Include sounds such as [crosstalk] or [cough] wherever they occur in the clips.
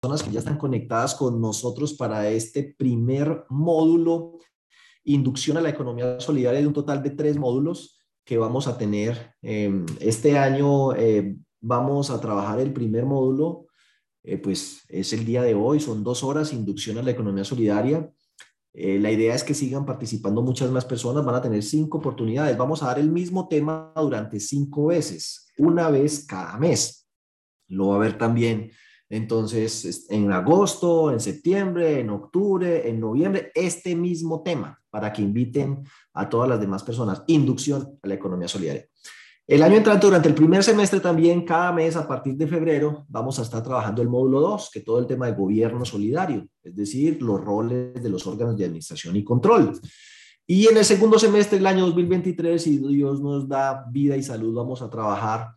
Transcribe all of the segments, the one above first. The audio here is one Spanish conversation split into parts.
personas que ya están conectadas con nosotros para este primer módulo, Inducción a la Economía Solidaria, de un total de tres módulos que vamos a tener. Em, este año eh, vamos a trabajar el primer módulo, eh, pues es el día de hoy, son dos horas, Inducción a la Economía Solidaria. Eh, la idea es que sigan participando muchas más personas, van a tener cinco oportunidades. Vamos a dar el mismo tema durante cinco veces, una vez cada mes. Lo va a ver también entonces en agosto, en septiembre, en octubre, en noviembre, este mismo tema para que inviten a todas las demás personas. Inducción a la economía solidaria. El año entrante, durante el primer semestre también, cada mes a partir de febrero, vamos a estar trabajando el módulo 2, que todo el tema de gobierno solidario, es decir, los roles de los órganos de administración y control. Y en el segundo semestre del año 2023, si Dios nos da vida y salud, vamos a trabajar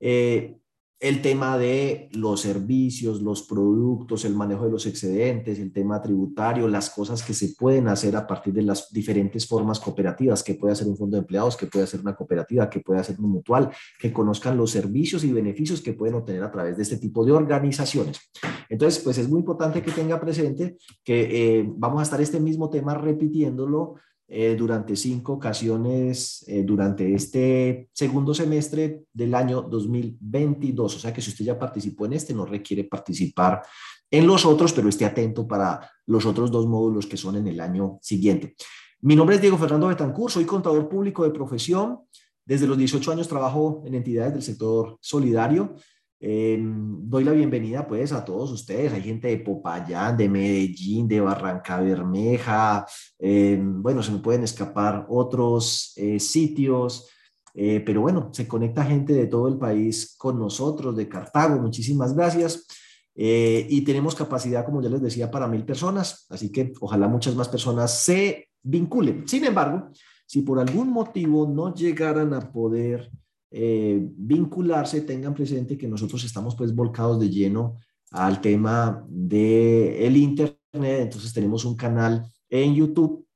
eh, el tema de los servicios, los productos, el manejo de los excedentes, el tema tributario, las cosas que se pueden hacer a partir de las diferentes formas cooperativas, que puede hacer un fondo de empleados, que puede hacer una cooperativa, que puede hacer un mutual, que conozcan los servicios y beneficios que pueden obtener a través de este tipo de organizaciones. Entonces, pues es muy importante que tenga presente que eh, vamos a estar este mismo tema repitiéndolo eh, durante cinco ocasiones eh, durante este segundo semestre del año 2022. O sea que si usted ya participó en este, no requiere participar en los otros, pero esté atento para los otros dos módulos que son en el año siguiente. Mi nombre es Diego Fernando Betancur, soy contador público de profesión. Desde los 18 años trabajo en entidades del sector solidario. Eh, doy la bienvenida pues a todos ustedes. Hay gente de Popayán, de Medellín, de Barranca Bermeja. Eh, bueno, se me pueden escapar otros eh, sitios. pero bueno, se conecta gente de todo el país con nosotros, de Cartago. Muchísimas gracias. y tenemos capacidad, como ya les decía, para mil personas. Así que ojalá muchas más personas se vinculen. Sin embargo, si por algún motivo no llegaran a poder eh, vincularse, tengan presente que nosotros estamos pues volcados de lleno al tema del el Internet, entonces tenemos un canal en YouTube,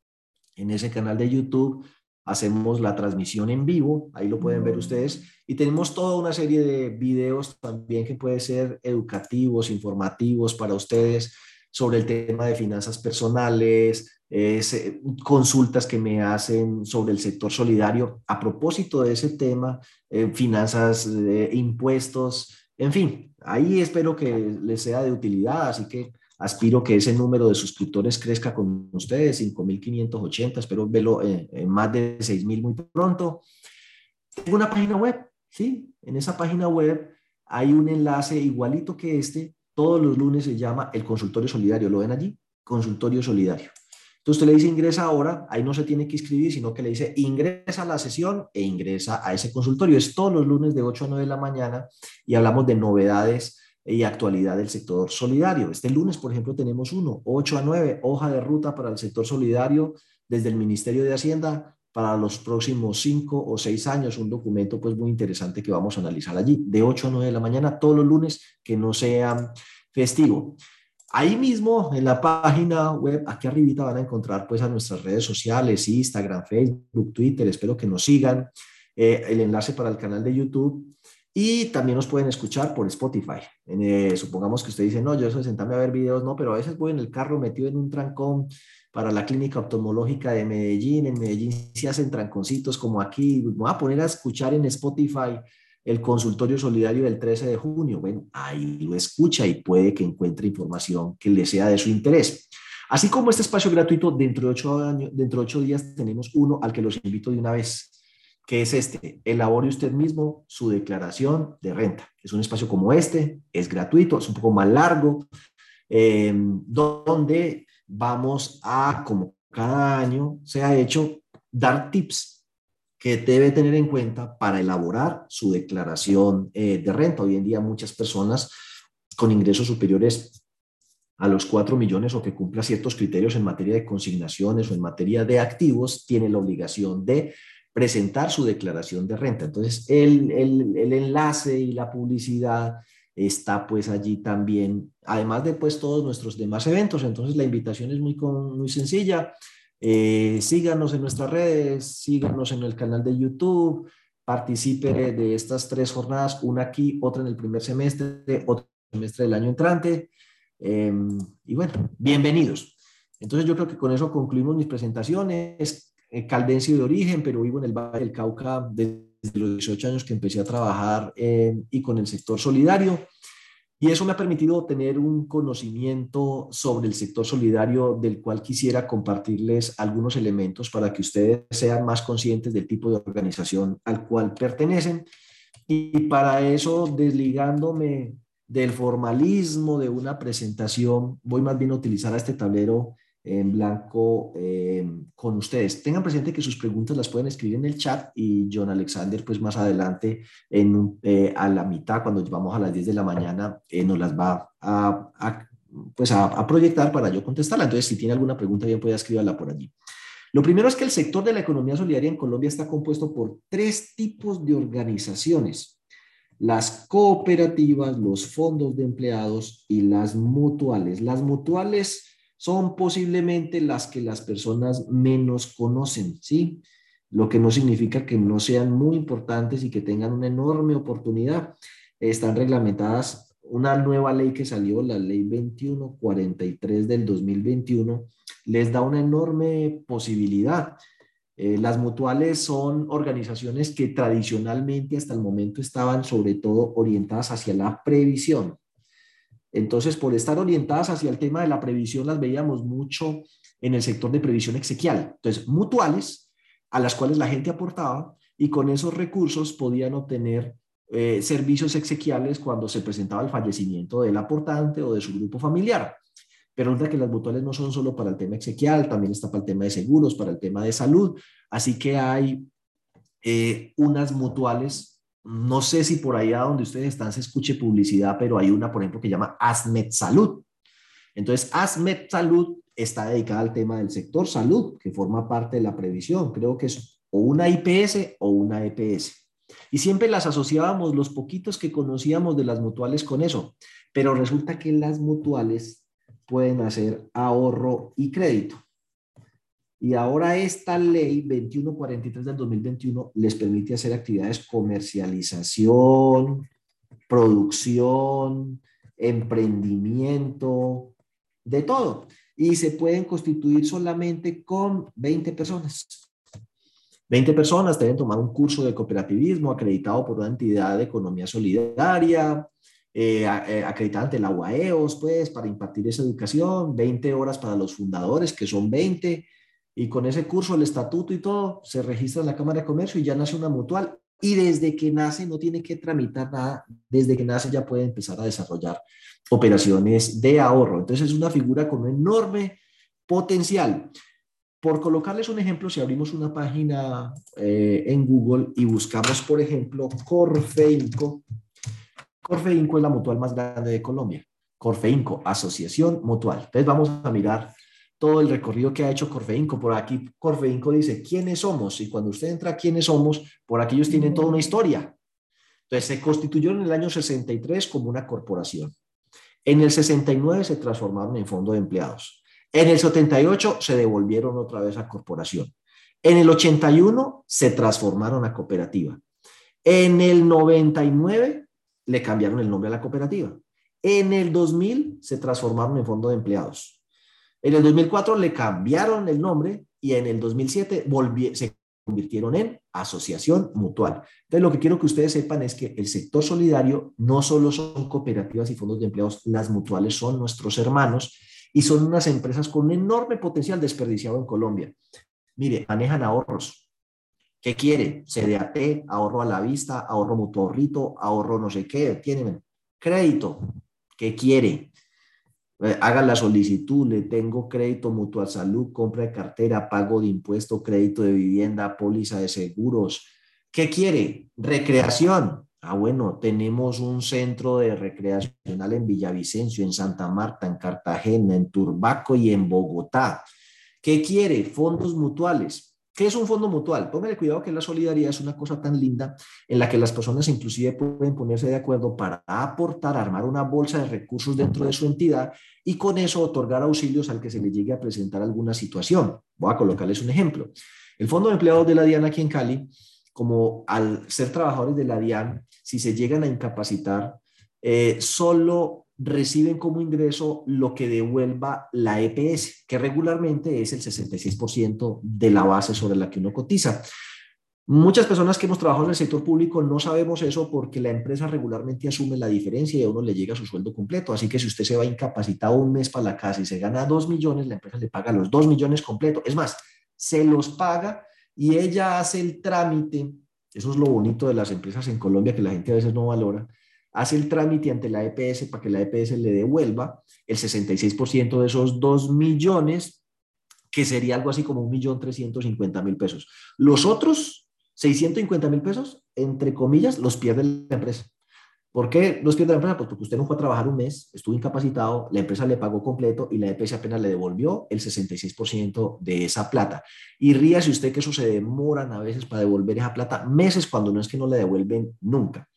en ese canal de YouTube hacemos la transmisión en vivo, ahí lo pueden ver ustedes, y tenemos toda una serie de videos también que pueden ser educativos, informativos para ustedes sobre el tema de finanzas personales, eh, consultas que me hacen sobre el sector solidario a propósito de ese tema, eh, finanzas, impuestos, en fin, ahí espero que les sea de utilidad, así que aspiro que ese número de suscriptores crezca con ustedes, 5.580, espero verlo en más de 6.000 muy pronto. Tengo una página web, ¿sí? En esa página web hay un enlace igualito que este, todos los lunes se llama el consultorio solidario, ¿lo ven allí? Consultorio solidario. Usted le dice ingresa ahora, ahí no se tiene que inscribir, sino que le dice ingresa a la sesión e ingresa a ese consultorio. Es todos los lunes de 8 a 9 de la mañana y hablamos de novedades y actualidad del sector solidario. Este lunes, por ejemplo, tenemos uno, 8 a 9, hoja de ruta para el sector solidario desde el Ministerio de Hacienda para los próximos 5 o 6 años, un documento pues muy interesante que vamos a analizar allí, de 8 a 9 de la mañana, todos los lunes que no sea festivo. Ahí mismo en la página web, aquí arribita van a encontrar pues a nuestras redes sociales, Instagram, Facebook, Twitter, espero que nos sigan, eh, el enlace para el canal de YouTube y también nos pueden escuchar por Spotify. Eh, supongamos que usted dice, no, yo eso sentarme a ver videos, no, pero a veces voy en el carro metido en un trancón para la clínica oftalmológica de Medellín, en Medellín se hacen tranconcitos como aquí, me voy a poner a escuchar en Spotify el consultorio solidario del 13 de junio. Bueno, ahí lo escucha y puede que encuentre información que le sea de su interés. Así como este espacio gratuito, dentro de ocho, años, dentro de ocho días tenemos uno al que los invito de una vez, que es este. Elabore usted mismo su declaración de renta. Es un espacio como este, es gratuito, es un poco más largo, eh, donde vamos a, como cada año se ha hecho, dar tips que debe tener en cuenta para elaborar su declaración eh, de renta. Hoy en día muchas personas con ingresos superiores a los 4 millones o que cumpla ciertos criterios en materia de consignaciones o en materia de activos, tienen la obligación de presentar su declaración de renta. Entonces, el, el, enlace y la publicidad está pues allí también, además de pues todos nuestros demás eventos. Entonces, la invitación es muy, muy sencilla eh, síganos en nuestras redes, síganos en el canal de YouTube, participe de estas tres jornadas, una aquí, otra en el primer semestre, otro semestre del año entrante. Em, y bueno, bienvenidos. Entonces yo creo que con eso concluimos mis presentaciones. Eh, caldense de origen, pero vivo en el Valle del Cauca desde los 18 años que empecé a trabajar y con el sector solidario. Y eso me ha permitido tener un conocimiento sobre el sector solidario del cual quisiera compartirles algunos elementos para que ustedes sean más conscientes del tipo de organización al cual pertenecen. Y para eso, desligándome del formalismo de una presentación, voy más bien a utilizar este tablero en blanco eh, con ustedes. Tengan presente que sus preguntas las pueden escribir en el chat y John Alexander, pues más adelante, en, eh, a la mitad, cuando vamos a las 10 de la mañana, eh, nos las va a, pues a, proyectar para yo contestarla. Entonces, si tiene alguna pregunta, bien puede escribirla por allí. Lo primero es que el sector de la economía solidaria en Colombia está compuesto por tres tipos de organizaciones. Las cooperativas, los fondos de empleados y las mutuales. Las mutuales son posiblemente las que las personas menos conocen, ¿sí? Lo que no significa que no sean muy importantes y que tengan una enorme oportunidad. Están reglamentadas una nueva ley que salió, la ley 2143 del 2021, les da una enorme posibilidad. Eh, las mutuales son organizaciones que tradicionalmente hasta el momento estaban sobre todo orientadas hacia la previsión, entonces, por estar orientadas hacia el tema de la previsión, las veíamos mucho en el sector de previsión exequial. Entonces, mutuales a las cuales la gente aportaba y con esos recursos podían obtener eh, servicios exequiales cuando se presentaba el fallecimiento del aportante o de su grupo familiar. Pero resulta que las mutuales no son solo para el tema exequial, también está para el tema de seguros, para el tema de salud. Así que hay eh, unas mutuales no sé si por allá donde ustedes están se escuche publicidad, pero hay una, por ejemplo, que llama ASMET Salud. Entonces, ASMET Salud está dedicada al tema del sector salud, que forma parte de la previsión. Creo que es o una IPS o una EPS. Y siempre las asociábamos los poquitos que conocíamos de las mutuales con eso. Pero resulta que las mutuales pueden hacer ahorro y crédito. Y ahora esta ley 2143 del 2021 les permite hacer actividades comercialización, producción, emprendimiento, de todo. Y se pueden constituir solamente con 20 personas. 20 personas deben tomar un curso de cooperativismo acreditado por una entidad de economía solidaria, eh, eh, acreditada ante la UAEOS, pues, para impartir esa educación, 20 horas para los fundadores, que son 20, y con ese curso, el estatuto y todo, se registra en la Cámara de Comercio y ya nace una mutual. Y desde que nace no tiene que tramitar nada, desde que nace ya puede empezar a desarrollar operaciones de ahorro. Entonces es una figura con un enorme potencial. Por colocarles un ejemplo, si abrimos una página eh, en Google y buscamos, por ejemplo, Corfeinco, Corfeinco es la mutual más grande de Colombia. Corfeinco, Asociación Mutual. Entonces vamos a mirar todo el recorrido que ha hecho Corfeinco. Por aquí Corfeinco dice, ¿quiénes somos? Y cuando usted entra, ¿quiénes somos? Por aquí ellos tienen toda una historia. Entonces se constituyó en el año 63 como una corporación. En el 69 se transformaron en fondo de empleados. En el 78 se devolvieron otra vez a corporación. En el 81 se transformaron a cooperativa. En el 99 le cambiaron el nombre a la cooperativa. En el 2000 se transformaron en fondo de empleados. En el 2004 le cambiaron el nombre y en el 2007 se convirtieron en asociación mutual. Entonces, lo que quiero que ustedes sepan es que el sector solidario no solo son cooperativas y fondos de empleados, las mutuales son nuestros hermanos y son unas empresas con un enorme potencial desperdiciado en Colombia. Mire, manejan ahorros. ¿Qué quiere? CDAT, ahorro a la vista, ahorro mutuorrito, ahorro no sé qué, tienen crédito. ¿Qué quiere? Eh, haga la solicitud, le tengo crédito mutua salud, compra de cartera, pago de impuesto, crédito de vivienda, póliza de seguros. ¿Qué quiere? Recreación. Ah, bueno, tenemos un centro de recreacional en Villavicencio, en Santa Marta, en Cartagena, en Turbaco y en Bogotá. ¿Qué quiere? Fondos mutuales. ¿Qué es un fondo mutual? Póngale cuidado que la solidaridad es una cosa tan linda en la que las personas inclusive pueden ponerse de acuerdo para aportar, armar una bolsa de recursos dentro de su entidad y con eso otorgar auxilios al que se le llegue a presentar alguna situación. Voy a colocarles un ejemplo. El Fondo de Empleados de la DIAN aquí en Cali, como al ser trabajadores de la DIAN, si se llegan a incapacitar, eh, solo reciben como ingreso lo que devuelva la EPS, que regularmente es el 66% de la base sobre la que uno cotiza. Muchas personas que hemos trabajado en el sector público no sabemos eso porque la empresa regularmente asume la diferencia y a uno le llega su sueldo completo. Así que si usted se va incapacitado un mes para la casa y se gana dos millones, la empresa le paga los dos millones completos. Es más, se los paga y ella hace el trámite. Eso es lo bonito de las empresas en Colombia que la gente a veces no valora. Hace el trámite ante la EPS para que la EPS le devuelva el 66% de esos dos millones, que sería algo así como un millón trescientos cincuenta mil pesos. Los otros 650 mil pesos, entre comillas, los pierde la empresa. ¿Por qué los pierde la empresa? Pues porque usted no fue a trabajar un mes, estuvo incapacitado, la empresa le pagó completo y la EPS apenas le devolvió el 66% de esa plata. Y ríase usted que eso se demoran a veces para devolver esa plata meses cuando no es que no le devuelven nunca.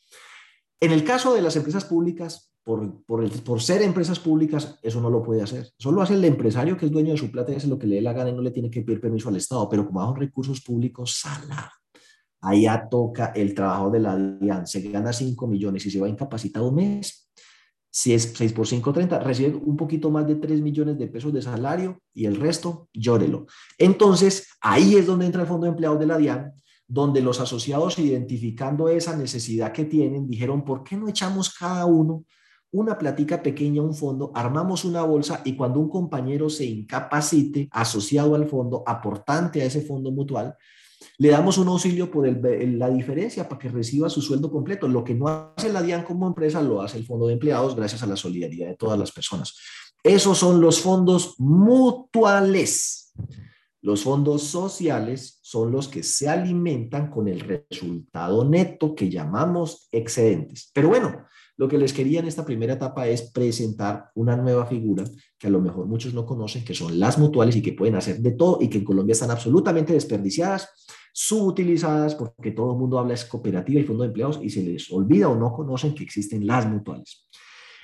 En el caso de las empresas públicas, por, por, por, ser empresas públicas, eso no lo puede hacer. Solo hace el empresario que es dueño de su plata y hace lo que le dé la gana y no le tiene que pedir permiso al Estado. Pero como son recursos públicos, sala allá toca el trabajo de la DIAN, se gana 5 millones y se va incapacitado un mes, si es 6 por 5, 30, recibe un poquito más de 3 millones de pesos de salario y el resto, llórelo. Entonces, ahí es donde entra el Fondo de Empleados de la DIAN, donde los asociados, identificando esa necesidad que tienen, dijeron, ¿por qué no echamos cada uno una platica pequeña, un fondo, armamos una bolsa y cuando un compañero se incapacite asociado al fondo, aportante a ese fondo mutual, le damos un auxilio por la diferencia para que reciba su sueldo completo. Lo que no hace la DIAN como empresa lo hace el Fondo de Empleados gracias a la solidaridad de todas las personas. Esos son los fondos mutuales. Los fondos sociales son los que se alimentan con el resultado neto que llamamos excedentes. Pero bueno, lo que les quería en esta primera etapa es presentar una nueva figura que a lo mejor muchos no conocen, que son las mutuales y que pueden hacer de todo y que en Colombia están absolutamente desperdiciadas, subutilizadas, porque todo el mundo habla es cooperativa y fondo de empleados y se les olvida o no conocen que existen las mutuales.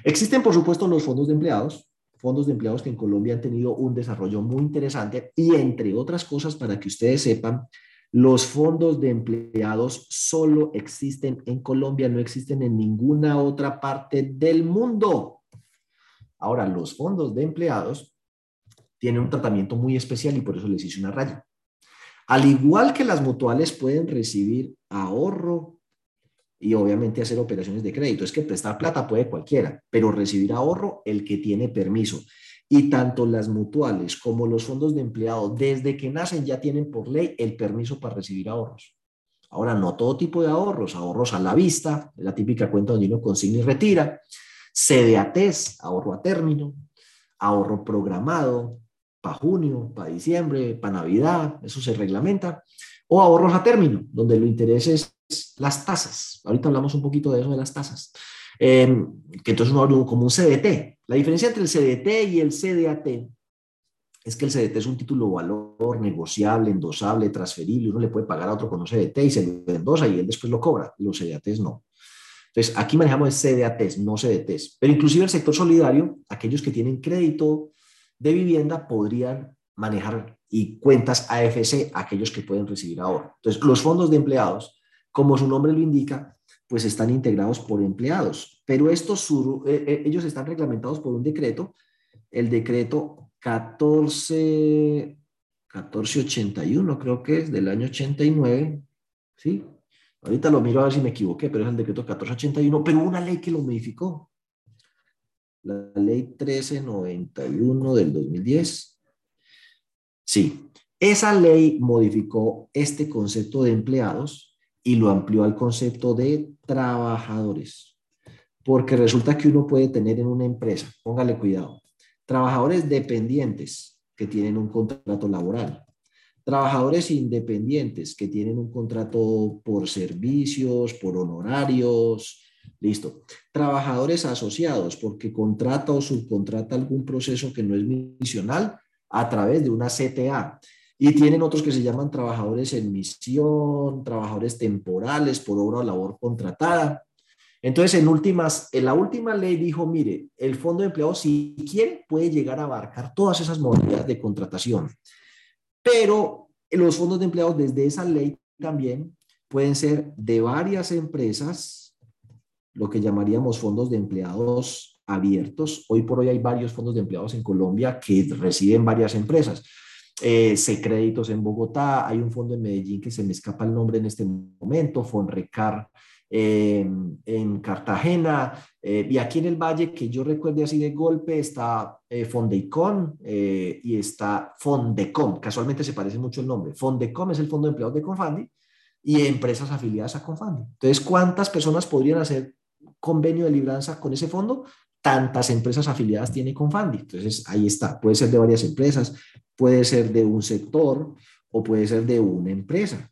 Existen, por supuesto, los fondos de empleados, fondos de empleados que en Colombia han tenido un desarrollo muy interesante y entre otras cosas, para que ustedes sepan, los fondos de empleados solo existen en Colombia, no existen en ninguna otra parte del mundo. Ahora, los fondos de empleados tienen un tratamiento muy especial y por eso les hice una raya. Al igual que las mutuales pueden recibir ahorro y obviamente hacer operaciones de crédito. Es que prestar plata puede cualquiera, pero recibir ahorro el que tiene permiso. Y tanto las mutuales como los fondos de empleado, desde que nacen ya tienen por ley el permiso para recibir ahorros. Ahora, no todo tipo de ahorros, ahorros a la vista, la típica cuenta donde uno consigna y retira, CDATES, ahorro a término, ahorro programado, para junio, para diciembre, para Navidad, eso se reglamenta, o ahorros a término, donde lo interés es las tasas. Ahorita hablamos un poquito de eso de las tasas. Em, que entonces uno habla como un CDT. La diferencia entre el CDT y el CDAT es que el CDT es un título valor negociable, endosable, transferible. Uno le puede pagar a otro con un CDT y se lo endosa y él después lo cobra. Los CDATs no. Entonces, aquí manejamos CDATs, no CDTs. Pero inclusive el sector solidario, aquellos que tienen crédito de vivienda podrían manejar y cuentas AFC, aquellos que pueden recibir ahorro. Entonces, los fondos de empleados, como su nombre lo indica, pues están integrados por empleados. Pero estos, eh, eh, ellos están reglamentados por un decreto, el decreto 14, 1481, creo que es del año 89, ¿sí? Ahorita lo miro a ver si me equivoqué, pero es el decreto 1481, pero una ley que lo modificó. La ley 1391 del 2010. Sí, esa ley modificó este concepto de empleados y lo amplió al concepto de trabajadores. Porque resulta que uno puede tener en una empresa, póngale cuidado, trabajadores dependientes que tienen un contrato laboral, trabajadores independientes que tienen un contrato por servicios, por honorarios, listo. Trabajadores asociados porque contrata o subcontrata algún proceso que no es misional a través de una CTA. Y tienen otros que se llaman trabajadores en misión, trabajadores temporales por obra o labor contratada. Entonces, en últimas, en la última ley dijo, mire, el fondo de empleo, si quiere, puede llegar a abarcar todas esas modalidades de contratación. Pero los fondos de empleados desde esa ley también pueden ser de varias empresas, lo que llamaríamos fondos de empleados abiertos. Hoy por hoy hay varios fondos de empleados en Colombia que reciben varias empresas. Eh, en Bogotá, hay un fondo en Medellín que se me escapa el nombre en este momento, Fonrecar eh, en Cartagena, eh, y aquí en el Valle, que yo recuerde así de golpe, está eh, Fondeicon eh, y está Fondecom, casualmente se parece mucho el nombre. Fondecom es el Fondo de Empleados de Confandi y empresas afiliadas a Confandi. Entonces, ¿cuántas personas podrían hacer convenio de libranza con ese fondo? Tantas empresas afiliadas tiene Confandi. Entonces, ahí está. Puede ser de varias empresas, puede ser de un sector o puede ser de una empresa.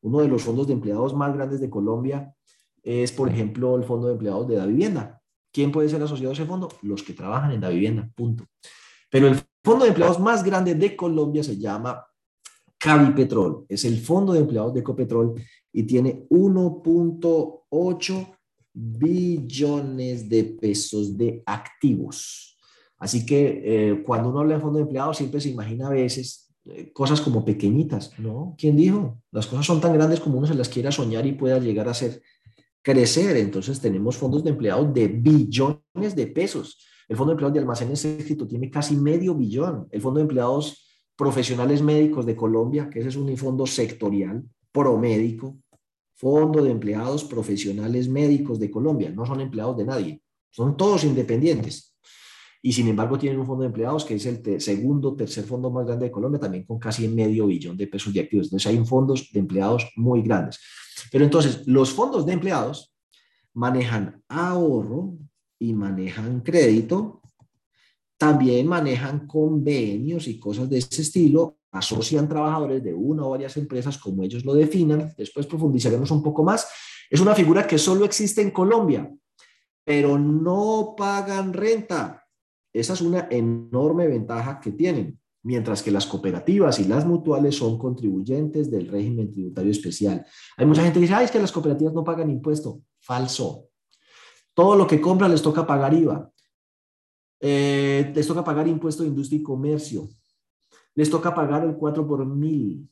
Uno de los fondos de empleados más grandes de Colombia es, por ejemplo, el fondo de empleados de la vivienda. ¿Quién puede ser asociado a ese fondo? Los que trabajan en la vivienda, punto. Pero el fondo de empleados más grande de Colombia se llama Cavipetrol. Es el fondo de empleados de Ecopetrol y tiene 1.8 billones de pesos de activos. Así que eh, cuando uno habla de fondo de empleados siempre se imagina a veces eh, cosas como pequeñitas, ¿no? ¿Quién dijo? Las cosas son tan grandes como uno se las quiera soñar y pueda llegar a ser crecer. Entonces tenemos fondos de empleados de billones de pesos. El Fondo de Empleados de Almacenes Éxito tiene casi medio billón. El Fondo de Empleados Profesionales Médicos de Colombia, que ese es un fondo sectorial, promédico, Fondo de Empleados Profesionales Médicos de Colombia. No son empleados de nadie, son todos independientes. Y sin embargo tienen un fondo de empleados que es el segundo, tercer fondo más grande de Colombia, también con casi medio billón de pesos de activos. Entonces hay fondos de empleados muy grandes. Pero entonces, los fondos de empleados manejan ahorro y manejan crédito, también manejan convenios y cosas de ese estilo, asocian trabajadores de una o varias empresas como ellos lo definan, después profundizaremos un poco más. Es una figura que solo existe en Colombia, pero no pagan renta. Esa es una enorme ventaja que tienen mientras que las cooperativas y las mutuales son contribuyentes del régimen tributario especial. Hay mucha gente que dice, ay, es que las cooperativas no pagan impuesto. Falso. Todo lo que compran les toca pagar IVA. Eh, les toca pagar impuesto de industria y comercio. Les toca pagar el 4 por mil.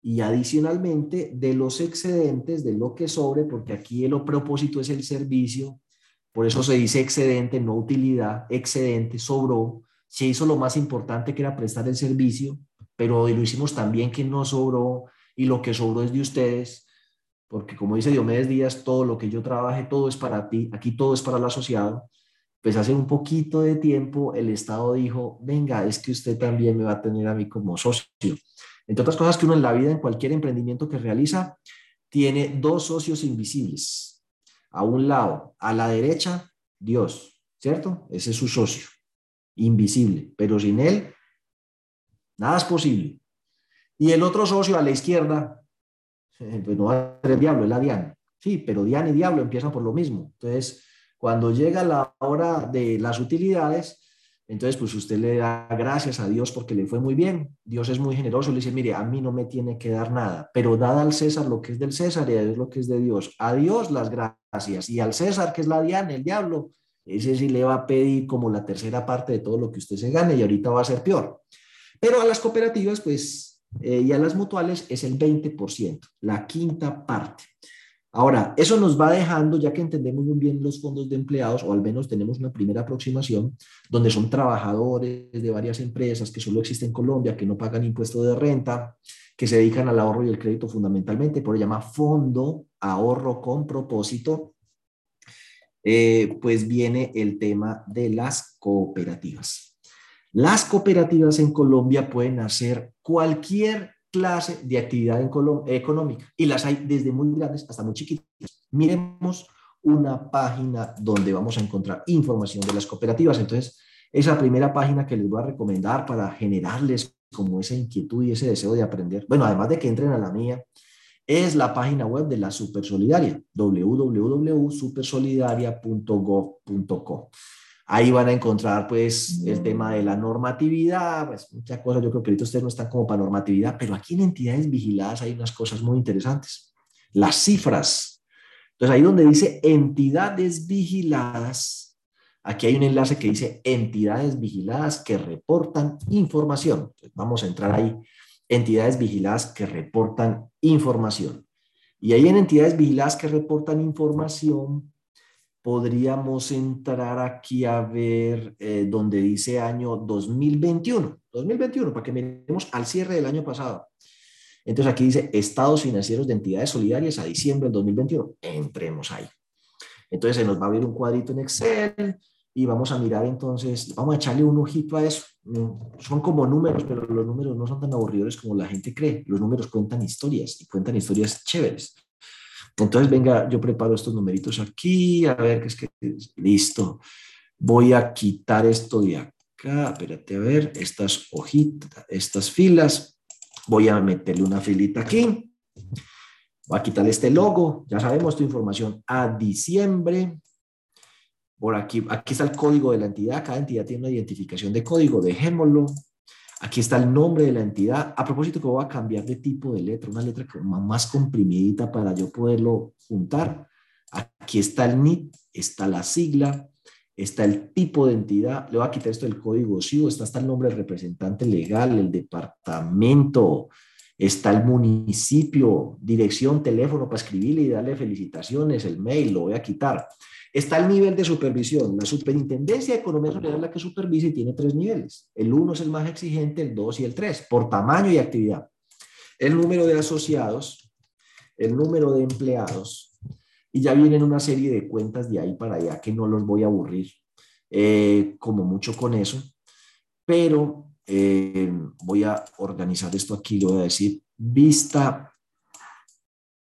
Y adicionalmente, de los excedentes, de lo que sobre, porque aquí el propósito es el servicio, por eso se dice excedente, no utilidad, excedente, sobró, se hizo lo más importante que era prestar el servicio, pero lo hicimos también que no sobró y lo que sobró es de ustedes, porque como dice Diomedes Díaz, todo lo que yo trabaje, todo es para ti, aquí todo es para el asociado. Pues hace un poquito de tiempo el Estado dijo, venga, es que usted también me va a tener a mí como socio. Entre otras cosas que uno en la vida, en cualquier emprendimiento que realiza, tiene dos socios invisibles. A un lado, a la derecha, Dios, ¿cierto? Ese es su socio invisible, pero sin él, nada es posible. Y el otro socio a la izquierda, eh, pues no va a ser el diablo, es la Diana. Sí, pero Diana y diablo empiezan por lo mismo. Entonces, cuando llega la hora de las utilidades, entonces pues usted le da gracias a Dios porque le fue muy bien. Dios es muy generoso, le dice, mire, a mí no me tiene que dar nada, pero dada al César lo que es del César y a Dios lo que es de Dios. A Dios las gracias y al César, que es la Diana, el diablo, ese sí le va a pedir como la tercera parte de todo lo que usted se gane y ahorita va a ser peor. Pero a las cooperativas, pues, eh, y a las mutuales es el 20%, la quinta parte. Ahora, eso nos va dejando, ya que entendemos muy bien los fondos de empleados, o al menos tenemos una primera aproximación, donde son trabajadores de varias empresas que solo existen en Colombia, que no pagan impuesto de renta, que se dedican al ahorro y el crédito fundamentalmente, por se llama Fondo Ahorro con Propósito, eh, pues viene el tema de las cooperativas. Las cooperativas en Colombia pueden hacer cualquier clase de actividad económica y las hay desde muy grandes hasta muy chiquitas. Miremos una página donde vamos a encontrar información de las cooperativas. Entonces, esa primera página que les voy a recomendar para generarles como esa inquietud y ese deseo de aprender. Bueno, además de que entren a la mía, es la página web de la Supersolidaria, www.supersolidaria.gov.co. Ahí van a encontrar pues el tema de la normatividad, pues muchas cosas, yo creo que ahorita ustedes no están como para normatividad, pero aquí en entidades vigiladas hay unas cosas muy interesantes. Las cifras. Entonces ahí donde dice entidades vigiladas, aquí hay un enlace que dice entidades vigiladas que reportan información. vamos a entrar ahí entidades vigiladas que reportan información. Y ahí en entidades vigiladas que reportan información, podríamos entrar aquí a ver eh, donde dice año 2021. 2021, para que miremos al cierre del año pasado. Entonces aquí dice estados financieros de entidades solidarias a diciembre del 2021. Entremos ahí. Entonces se nos va a abrir un cuadrito en Excel y vamos a mirar entonces, vamos a echarle un ojito a eso. Son como números, pero los números no son tan aburridos como la gente cree. Los números cuentan historias y cuentan historias chéveres. Entonces, venga, yo preparo estos numeritos aquí, a ver qué es que listo. Voy a quitar esto de acá, espérate a ver, estas hojitas, estas filas. Voy a meterle una filita aquí. Voy a quitar este logo. Ya sabemos tu información a diciembre. Por aquí, aquí está el código de la entidad. Cada entidad tiene una identificación de código. Dejémoslo. Aquí está el nombre de la entidad. A propósito que voy a cambiar de tipo de letra, una letra más comprimidita para yo poderlo juntar. Aquí está el NIT, está la sigla, está el tipo de entidad. Le voy a quitar esto del código SIO, está hasta el nombre del representante legal, el departamento, está el municipio, dirección, teléfono para escribirle y darle felicitaciones, el mail, lo voy a quitar. Está el nivel de supervisión. La Superintendencia de Economía Solidaria es la que supervisa y tiene tres niveles. El uno es el más exigente, el dos y el tres, por tamaño y actividad. El número de asociados, el número de empleados, y ya vienen una serie de cuentas de ahí para allá que no los voy a aburrir eh, como mucho con eso, pero eh, voy a organizar esto aquí, le voy a decir vista,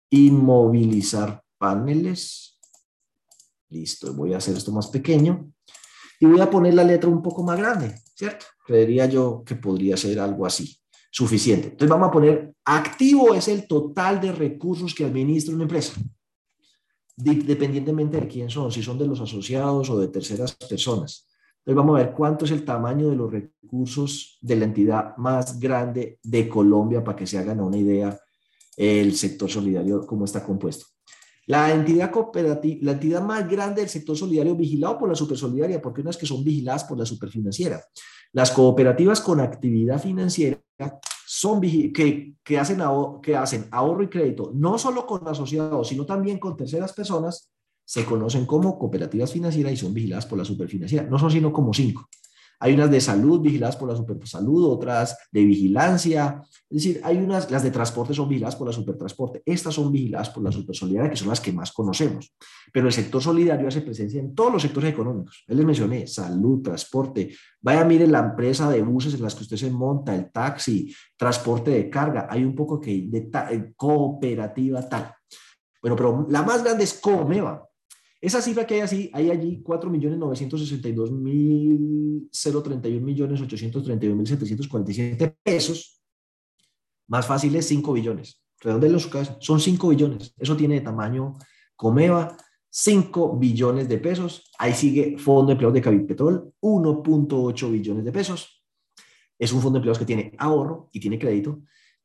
inmovilizar paneles, Listo, voy a hacer esto más pequeño y voy a poner la letra un poco más grande, ¿cierto? Creería yo que podría ser algo así, suficiente. Entonces vamos a poner, activo es el total de recursos que administra una empresa, dependientemente de quién son, si son de los asociados o de terceras personas. Entonces vamos a ver cuánto es el tamaño de los recursos de la entidad más grande de Colombia para que se hagan una idea el sector solidario, cómo está compuesto. La entidad cooperativa, la entidad más grande del sector solidario vigilado por la supersolidaria, porque unas que son vigiladas por la superfinanciera. Las cooperativas con actividad financiera son que, que, hacen, que hacen ahorro y crédito, no solo con asociados, sino también con terceras personas, se conocen como cooperativas financieras y son vigiladas por la superfinanciera. No son sino como cinco. Hay unas de salud vigiladas por la Supersalud, otras de vigilancia. Es decir, hay unas, las de transporte son vigiladas por la Supertransporte. Estas son vigiladas por la Supersolidaria, que son las que más conocemos. Pero el sector solidario hace presencia en todos los sectores económicos. les mencioné salud, transporte. Vaya, mire la empresa de buses en las que usted se monta, el taxi, transporte de carga. Hay un poco que de eh, cooperativa tal. Bueno, pero la más grande es Comeva. Esa cifra que hay, así, hay allí 4.962.031.831.747 pesos, más fácil es 5 billones. Redondelo su casa, son 5 billones. Eso tiene de tamaño Comeva, 5 billones de pesos. Ahí sigue Fondo de Empleados de Cavipetrol, 1.8 billones de pesos. Es un fondo de empleados que tiene ahorro y tiene crédito.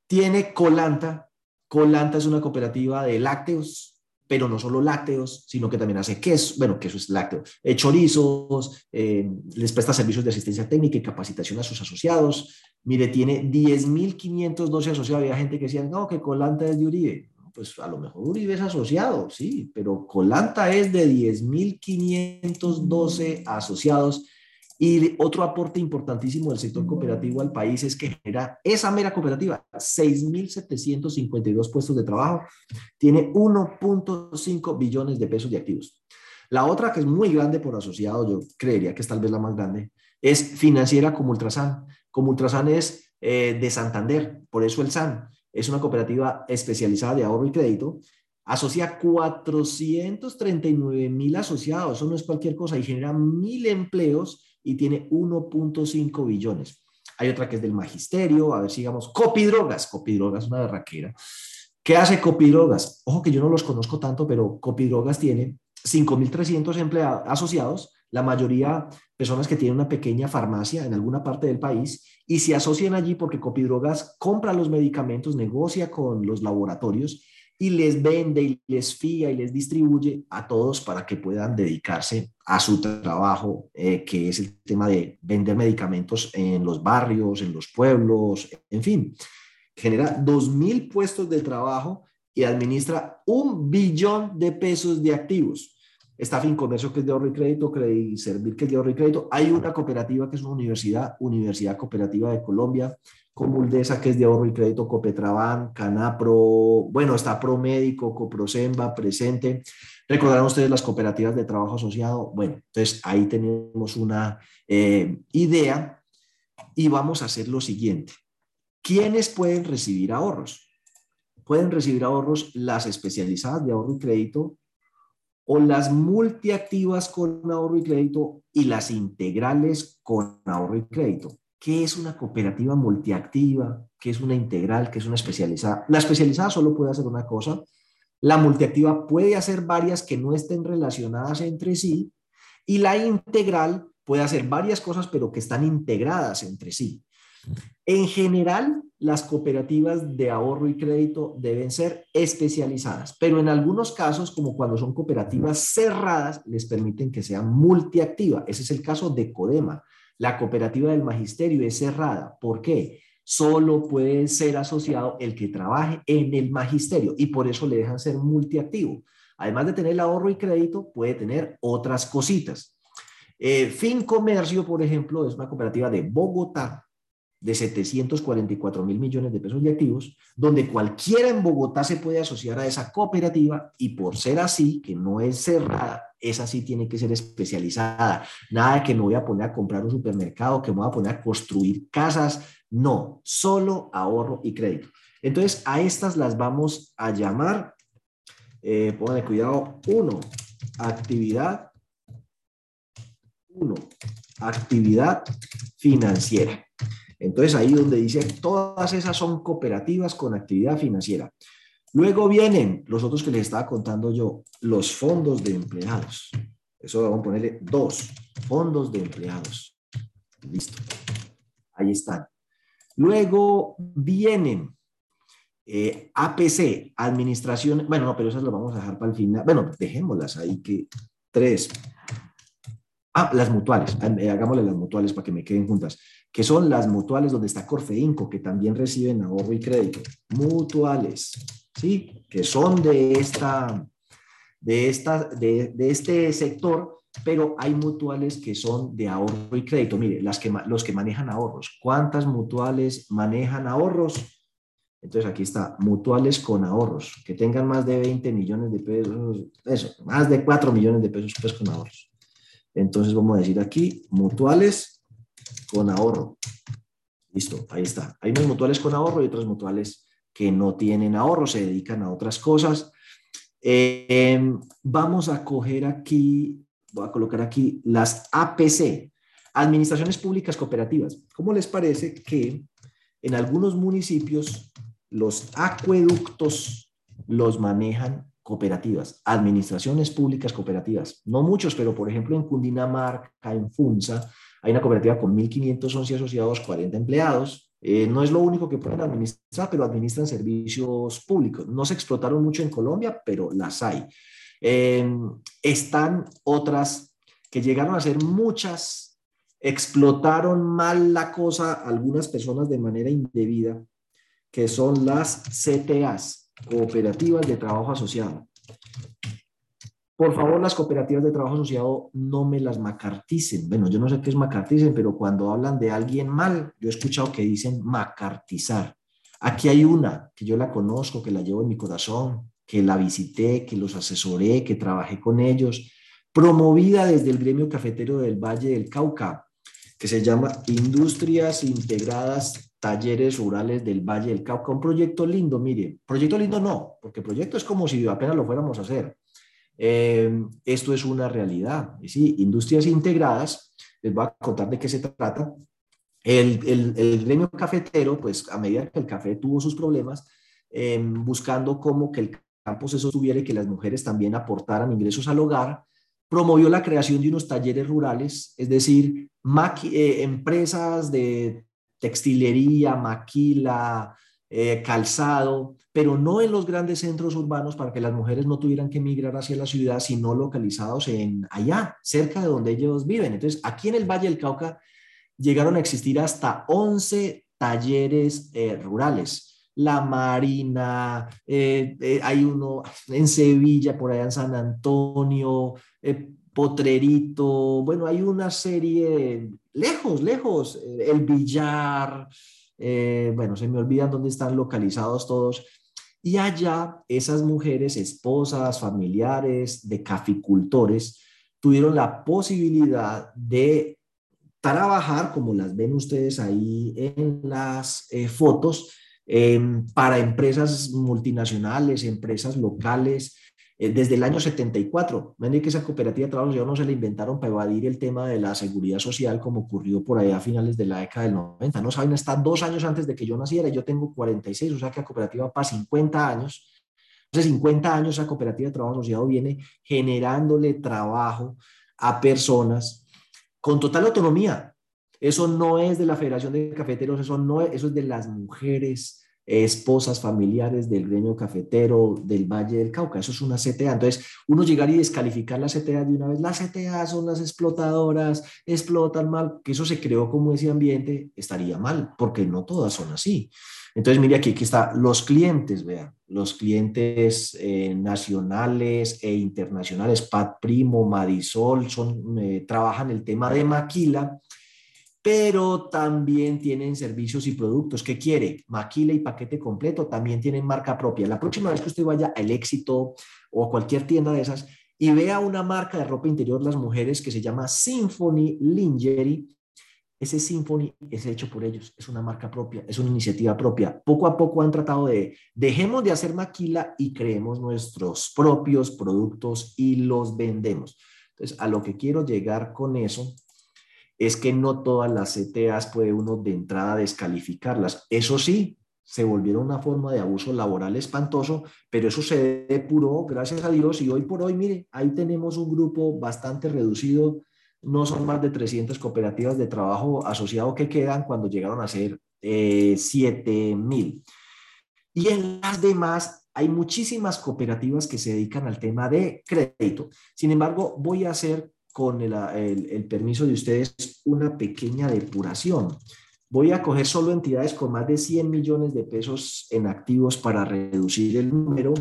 Tiene Colanta. Colanta es una cooperativa de lácteos pero no solo lácteos, sino que también hace queso, bueno, queso es lácteo, eh, chorizos, eh, les presta servicios de asistencia técnica y capacitación a sus asociados. Mire, tiene 10.512 asociados. Había gente que decía, no, que Colanta es de Uribe. Pues a lo mejor Uribe es asociado, sí, pero Colanta es de 10.512 asociados y otro aporte importantísimo del sector cooperativo al país es que genera esa mera cooperativa, 6.752 puestos de trabajo, tiene 1.5 billones de pesos de activos. La otra que es muy grande por asociado, yo creería que es tal vez la más grande, es financiera como Ultrasan. Como Ultrasan es eh, de Santander, por eso el SAN es una cooperativa especializada de ahorro y crédito asocia 439 mil asociados, eso no es cualquier cosa, y genera mil empleos y tiene 1.5 billones. Hay otra que es del magisterio, a ver, sigamos, Copidrogas, Copidrogas, una berraquera. ¿Qué hace Copidrogas? Ojo que yo no los conozco tanto, pero Copidrogas tiene 5.300 empleados asociados, la mayoría personas que tienen una pequeña farmacia en alguna parte del país y se asocian allí porque Copidrogas compra los medicamentos, negocia con los laboratorios y les vende y les fía y les distribuye a todos para que puedan dedicarse a su trabajo, eh, que es el tema de vender medicamentos en los barrios, en los pueblos, en fin. Genera 2.000 puestos de trabajo y administra un billón de pesos de activos. está Fincomercio, que es de ahorro y crédito, Servir, que es de ahorro y crédito. Hay una cooperativa que es una universidad, Universidad Cooperativa de Colombia, Comuldesa, que es de ahorro y crédito, Copetraban, Canapro, bueno, está Promédico, Coprosemba, Presente. Recordarán ustedes las cooperativas de trabajo asociado. Bueno, entonces ahí tenemos una eh, idea y vamos a hacer lo siguiente. ¿Quiénes pueden recibir ahorros? Pueden recibir ahorros las especializadas de ahorro y crédito o las multiactivas con ahorro y crédito y las integrales con ahorro y crédito. ¿Qué es una cooperativa multiactiva? ¿Qué es una integral? ¿Qué es una especializada? La especializada solo puede hacer una cosa. La multiactiva puede hacer varias que no estén relacionadas entre sí. Y la integral puede hacer varias cosas, pero que están integradas entre sí. En general, las cooperativas de ahorro y crédito deben ser especializadas, pero en algunos casos, como cuando son cooperativas cerradas, les permiten que sean multiactiva. Ese es el caso de Codema. La cooperativa del magisterio es cerrada. ¿Por qué? Solo puede ser asociado el que trabaje en el magisterio y por eso le dejan ser multiactivo. Además de tener el ahorro y crédito, puede tener otras cositas. Eh, fin Comercio, por ejemplo, es una cooperativa de Bogotá de 744 mil millones de pesos de activos, donde cualquiera en Bogotá se puede asociar a esa cooperativa y por ser así, que no es cerrada, esa sí tiene que ser especializada. Nada que me voy a poner a comprar un supermercado, que me voy a poner a construir casas. No, solo ahorro y crédito. Entonces, a estas las vamos a llamar, eh, pónganle cuidado, uno, actividad, uno, actividad financiera. Entonces ahí donde dice, todas esas son cooperativas con actividad financiera. Luego vienen los otros que les estaba contando yo, los fondos de empleados. Eso vamos a ponerle dos, fondos de empleados. Listo. Ahí están. Luego vienen eh, APC, administración, bueno, no, pero esas las vamos a dejar para el final. Bueno, dejémoslas ahí que tres. Ah, las mutuales, eh, hagámosle las mutuales para que me queden juntas que son las mutuales donde está Corfeinco, que también reciben ahorro y crédito. Mutuales, ¿sí? Que son de, esta, de, esta, de, este sector, pero hay mutuales que son de ahorro y crédito. Mire, las que, los que manejan ahorros. ¿Cuántas mutuales manejan ahorros? Entonces aquí está, mutuales con ahorros, que tengan más de 20 millones de pesos, eso, más de 4 millones de pesos pues, con ahorros. Entonces vamos a decir aquí, mutuales con ahorro. Listo, ahí está. Hay unas mutuales con ahorro y otras mutuales que no tienen ahorro, se dedican a otras cosas. Em, vamos a coger aquí, voy a colocar aquí las APC, Administraciones Públicas Cooperativas. ¿Cómo les parece que en algunos municipios los acueductos los manejan cooperativas, administraciones públicas cooperativas? No muchos, pero por ejemplo en Cundinamarca, en Funza, hay una cooperativa con 1.511 asociados, 40 empleados. Eh, no es lo único que pueden administrar, pero administran servicios públicos. No se explotaron mucho en Colombia, pero las hay. Eh, están otras que llegaron a ser muchas, explotaron mal la cosa algunas personas de manera indebida, que son las CTAs, Cooperativas de Trabajo Asociado. Por favor, las cooperativas de trabajo asociado no me las macarticen. Bueno, yo no sé qué es macarticen, pero cuando hablan de alguien mal, yo he escuchado que dicen macartizar. Aquí hay una que yo la conozco, que la llevo en mi corazón, que la visité, que los asesoré, que trabajé con ellos, promovida desde el gremio cafetero del Valle del Cauca, que se llama Industrias Integradas Talleres Rurales del Valle del Cauca. Un proyecto lindo, mire, proyecto lindo no, porque proyecto es como si apenas lo fuéramos a hacer. Eh, esto es una realidad. ¿sí? Industrias integradas, les voy a contar de qué se trata. El, el, gremio cafetero, pues a medida que el café tuvo sus problemas, em, buscando cómo que el campo se sostuviera y que las mujeres también aportaran ingresos al hogar, promovió la creación de unos talleres rurales, es decir, eh, empresas de textilería, maquila, eh, calzado, pero no en los grandes centros urbanos para que las mujeres no tuvieran que emigrar hacia la ciudad, sino localizados en allá, cerca de donde ellos viven. Entonces, aquí en el Valle del Cauca llegaron a existir hasta 11 talleres eh, rurales. La Marina, eh, eh, hay uno en Sevilla, por allá en San Antonio, eh, Potrerito, bueno, hay una serie lejos, lejos, el Villar, bueno, se me olvidan dónde están localizados todos. Y allá esas mujeres, esposas, familiares de caficultores, tuvieron la posibilidad de trabajar, como las ven ustedes ahí en las fotos, em, para empresas multinacionales, empresas locales, eh, desde el año 74. Ven que esa cooperativa de trabajo ya no se la inventaron para evadir el tema de la seguridad social como ocurrió por allá a finales de la década del 90. No saben, está dos años antes de que yo naciera, yo tengo 46, o sea que la cooperativa para 50 años. Hace 50 años esa cooperativa de trabajo asociado viene generándole trabajo a personas con total autonomía. Eso no es de la Federación de Cafeteros, eso, no es, eso es de las mujeres, esposas, familiares del gremio cafetero del Valle del Cauca. Eso es una CTA. Entonces, uno llegar y descalificar la CTA de una vez, las CTA son las explotadoras, explotan mal, que eso se creó como ese ambiente, estaría mal, porque no todas son así. Entonces, mire aquí, aquí está los clientes, vean, los clientes eh, nacionales e internacionales, Pat Primo, Marisol, son, eh, trabajan el tema de maquila, pero también tienen servicios y productos. ¿Qué quiere? Maquila y paquete completo, también tienen marca propia. La próxima vez que usted vaya al éxito o a cualquier tienda de esas y vea una marca de ropa interior las mujeres que se llama Symphony Lingerie, ese Symphony es hecho por ellos, es una marca propia, es una iniciativa propia. Poco a poco han tratado de, dejemos de hacer maquila y creemos nuestros propios productos y los vendemos. Entonces, a lo que quiero llegar con eso es que no todas las CTAs puede uno de entrada descalificarlas. Eso sí, se volvieron una forma de abuso laboral espantoso, pero eso se depuró, gracias a Dios, y hoy por hoy, mire, ahí tenemos un grupo bastante reducido no son más de 300 cooperativas de trabajo asociado que quedan cuando llegaron a ser eh, 7 mil. Y en las demás hay muchísimas cooperativas que se dedican al tema de crédito. Sin embargo, voy a hacer con el, el permiso de ustedes una pequeña depuración. Voy a coger solo entidades con más de 100 millones de pesos en activos para reducir el número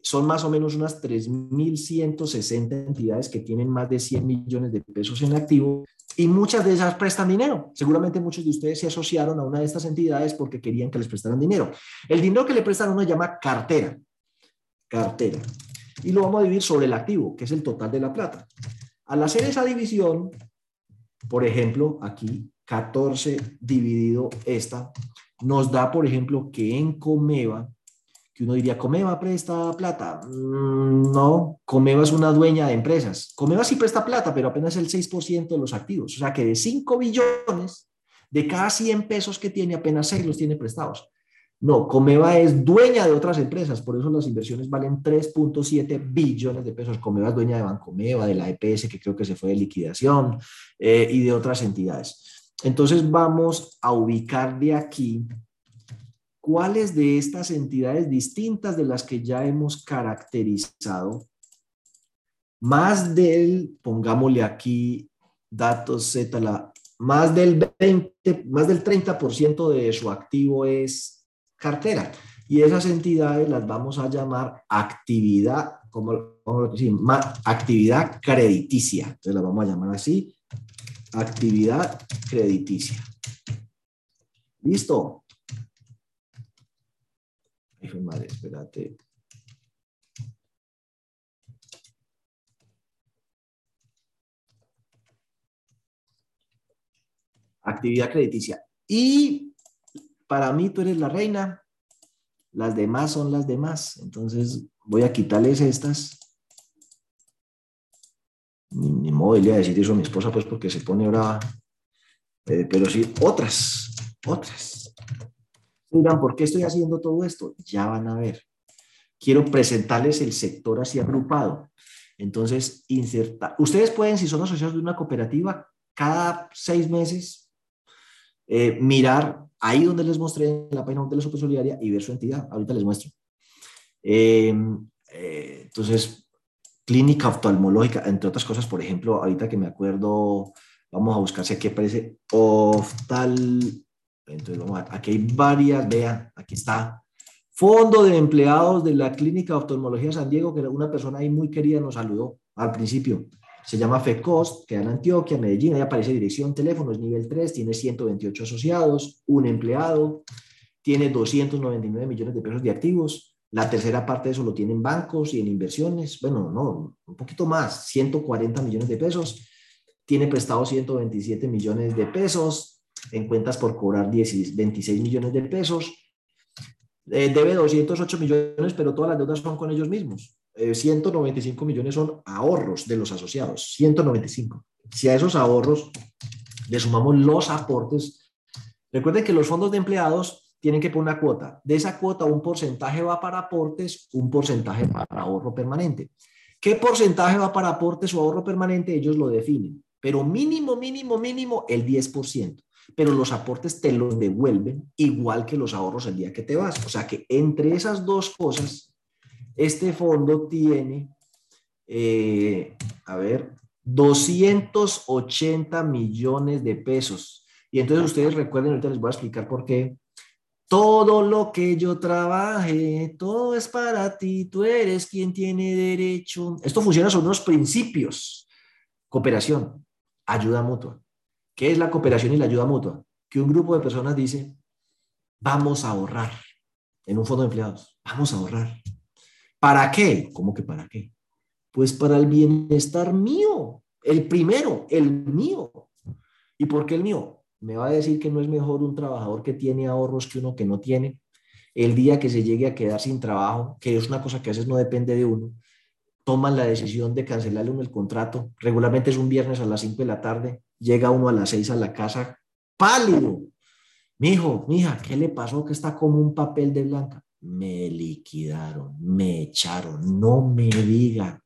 son más o menos unas 3.160 entidades que tienen más de 100 millones de pesos en activo y muchas de esas prestan dinero. Seguramente muchos de ustedes se asociaron a una de estas entidades porque querían que les prestaran dinero. El dinero que le prestan uno se llama cartera. Cartera. Y lo vamos a dividir sobre el activo, que es el total de la plata. Al hacer esa división, por ejemplo, aquí 14 dividido esta, nos da, por ejemplo, que en Comeva que uno diría, Comeva presta plata. Mm, no, Comeva es una dueña de empresas. Comeva sí presta plata, pero apenas el 6% de los activos. O sea que de 5 billones, de cada 100 pesos que tiene, apenas 6 los tiene prestados. No, Comeva es dueña de otras empresas, por eso las inversiones valen 3.7 billones de pesos. Comeva es dueña de Bancomeva, de la EPS, que creo que se fue de liquidación, eh, y de otras entidades. Entonces vamos a ubicar de aquí cuáles de estas entidades distintas de las que ya hemos caracterizado, más del, pongámosle aquí datos Z, la, más del 20, más del 30% de su activo es cartera. Y esas entidades las vamos a llamar actividad, como, como decir, actividad crediticia. Entonces las vamos a llamar así, actividad crediticia. ¿Listo? madre, espérate. Actividad crediticia. Y para mí tú eres la reina, las demás son las demás. Entonces voy a quitarles estas. Ni, modo de decir eso a mi esposa, pues porque se pone ahora. Eh, pero sí, otras, otras. Dirán, ¿por qué estoy haciendo todo esto? Ya van a ver. Quiero presentarles el sector así agrupado. Entonces, inserta. Ustedes pueden, si son asociados de una cooperativa, cada seis meses eh, mirar ahí donde les mostré en la página de la Super Solidaria y ver su entidad. Ahorita les muestro. Eh, eh, entonces, clínica oftalmológica, entre otras cosas, por ejemplo, ahorita que me acuerdo, vamos a buscar si aquí aparece oftal Entonces, vamos a, aquí hay varias, vean, aquí está. Fondo de empleados de la Clínica de Oftalmología San Diego, que una persona ahí muy querida nos saludó al principio. Se llama FECOST, queda en Antioquia, Medellín, ahí aparece dirección, teléfono, es nivel 3, tiene 128 asociados, un empleado, tiene 299 millones de pesos de activos, la tercera parte de eso lo tiene en bancos y en inversiones, bueno, no, un poquito más, 140 millones de pesos, tiene prestado 127 millones de pesos, en cuentas por cobrar 26 millones de pesos, eh, debe 208 millones, pero todas las deudas son con ellos mismos. 195 eh, millones son ahorros de los asociados, 195. Si a esos ahorros le sumamos los aportes, recuerden que los fondos de empleados tienen que poner una cuota. De esa cuota, un porcentaje va para aportes, un porcentaje para ahorro permanente. ¿Qué porcentaje va para aportes o ahorro permanente? Ellos lo definen, pero mínimo, mínimo, mínimo el 10%. Pero los aportes te los devuelven igual que los ahorros el día que te vas. O sea que entre esas dos cosas, este fondo tiene, eh, a ver, 280 millones de pesos. Y entonces ustedes recuerden, ahorita les voy a explicar por qué. Todo lo que yo trabaje, todo es para ti, tú eres quien tiene derecho. Esto funciona sobre unos principios. Cooperación, ayuda mutua. ¿Qué es la cooperación y la ayuda mutua? Que un grupo de personas dice, vamos a ahorrar en un fondo de empleados, vamos a ahorrar. ¿Para qué? ¿Cómo que para qué? Pues para el bienestar mío, el primero, el mío. ¿Y por qué el mío? Me va a decir que no es mejor un trabajador que tiene ahorros que uno que no tiene. El día que se llegue a quedar sin trabajo, que es una cosa que a veces no depende de uno, toman la decisión de cancelarle uno el contrato. Regularmente es un viernes a las 5 de la tarde, llega uno a las 6 a la casa, pálido. Mi hijo, mija, ¿qué le pasó que está como un papel de blanca? Me liquidaron, me echaron, no me diga.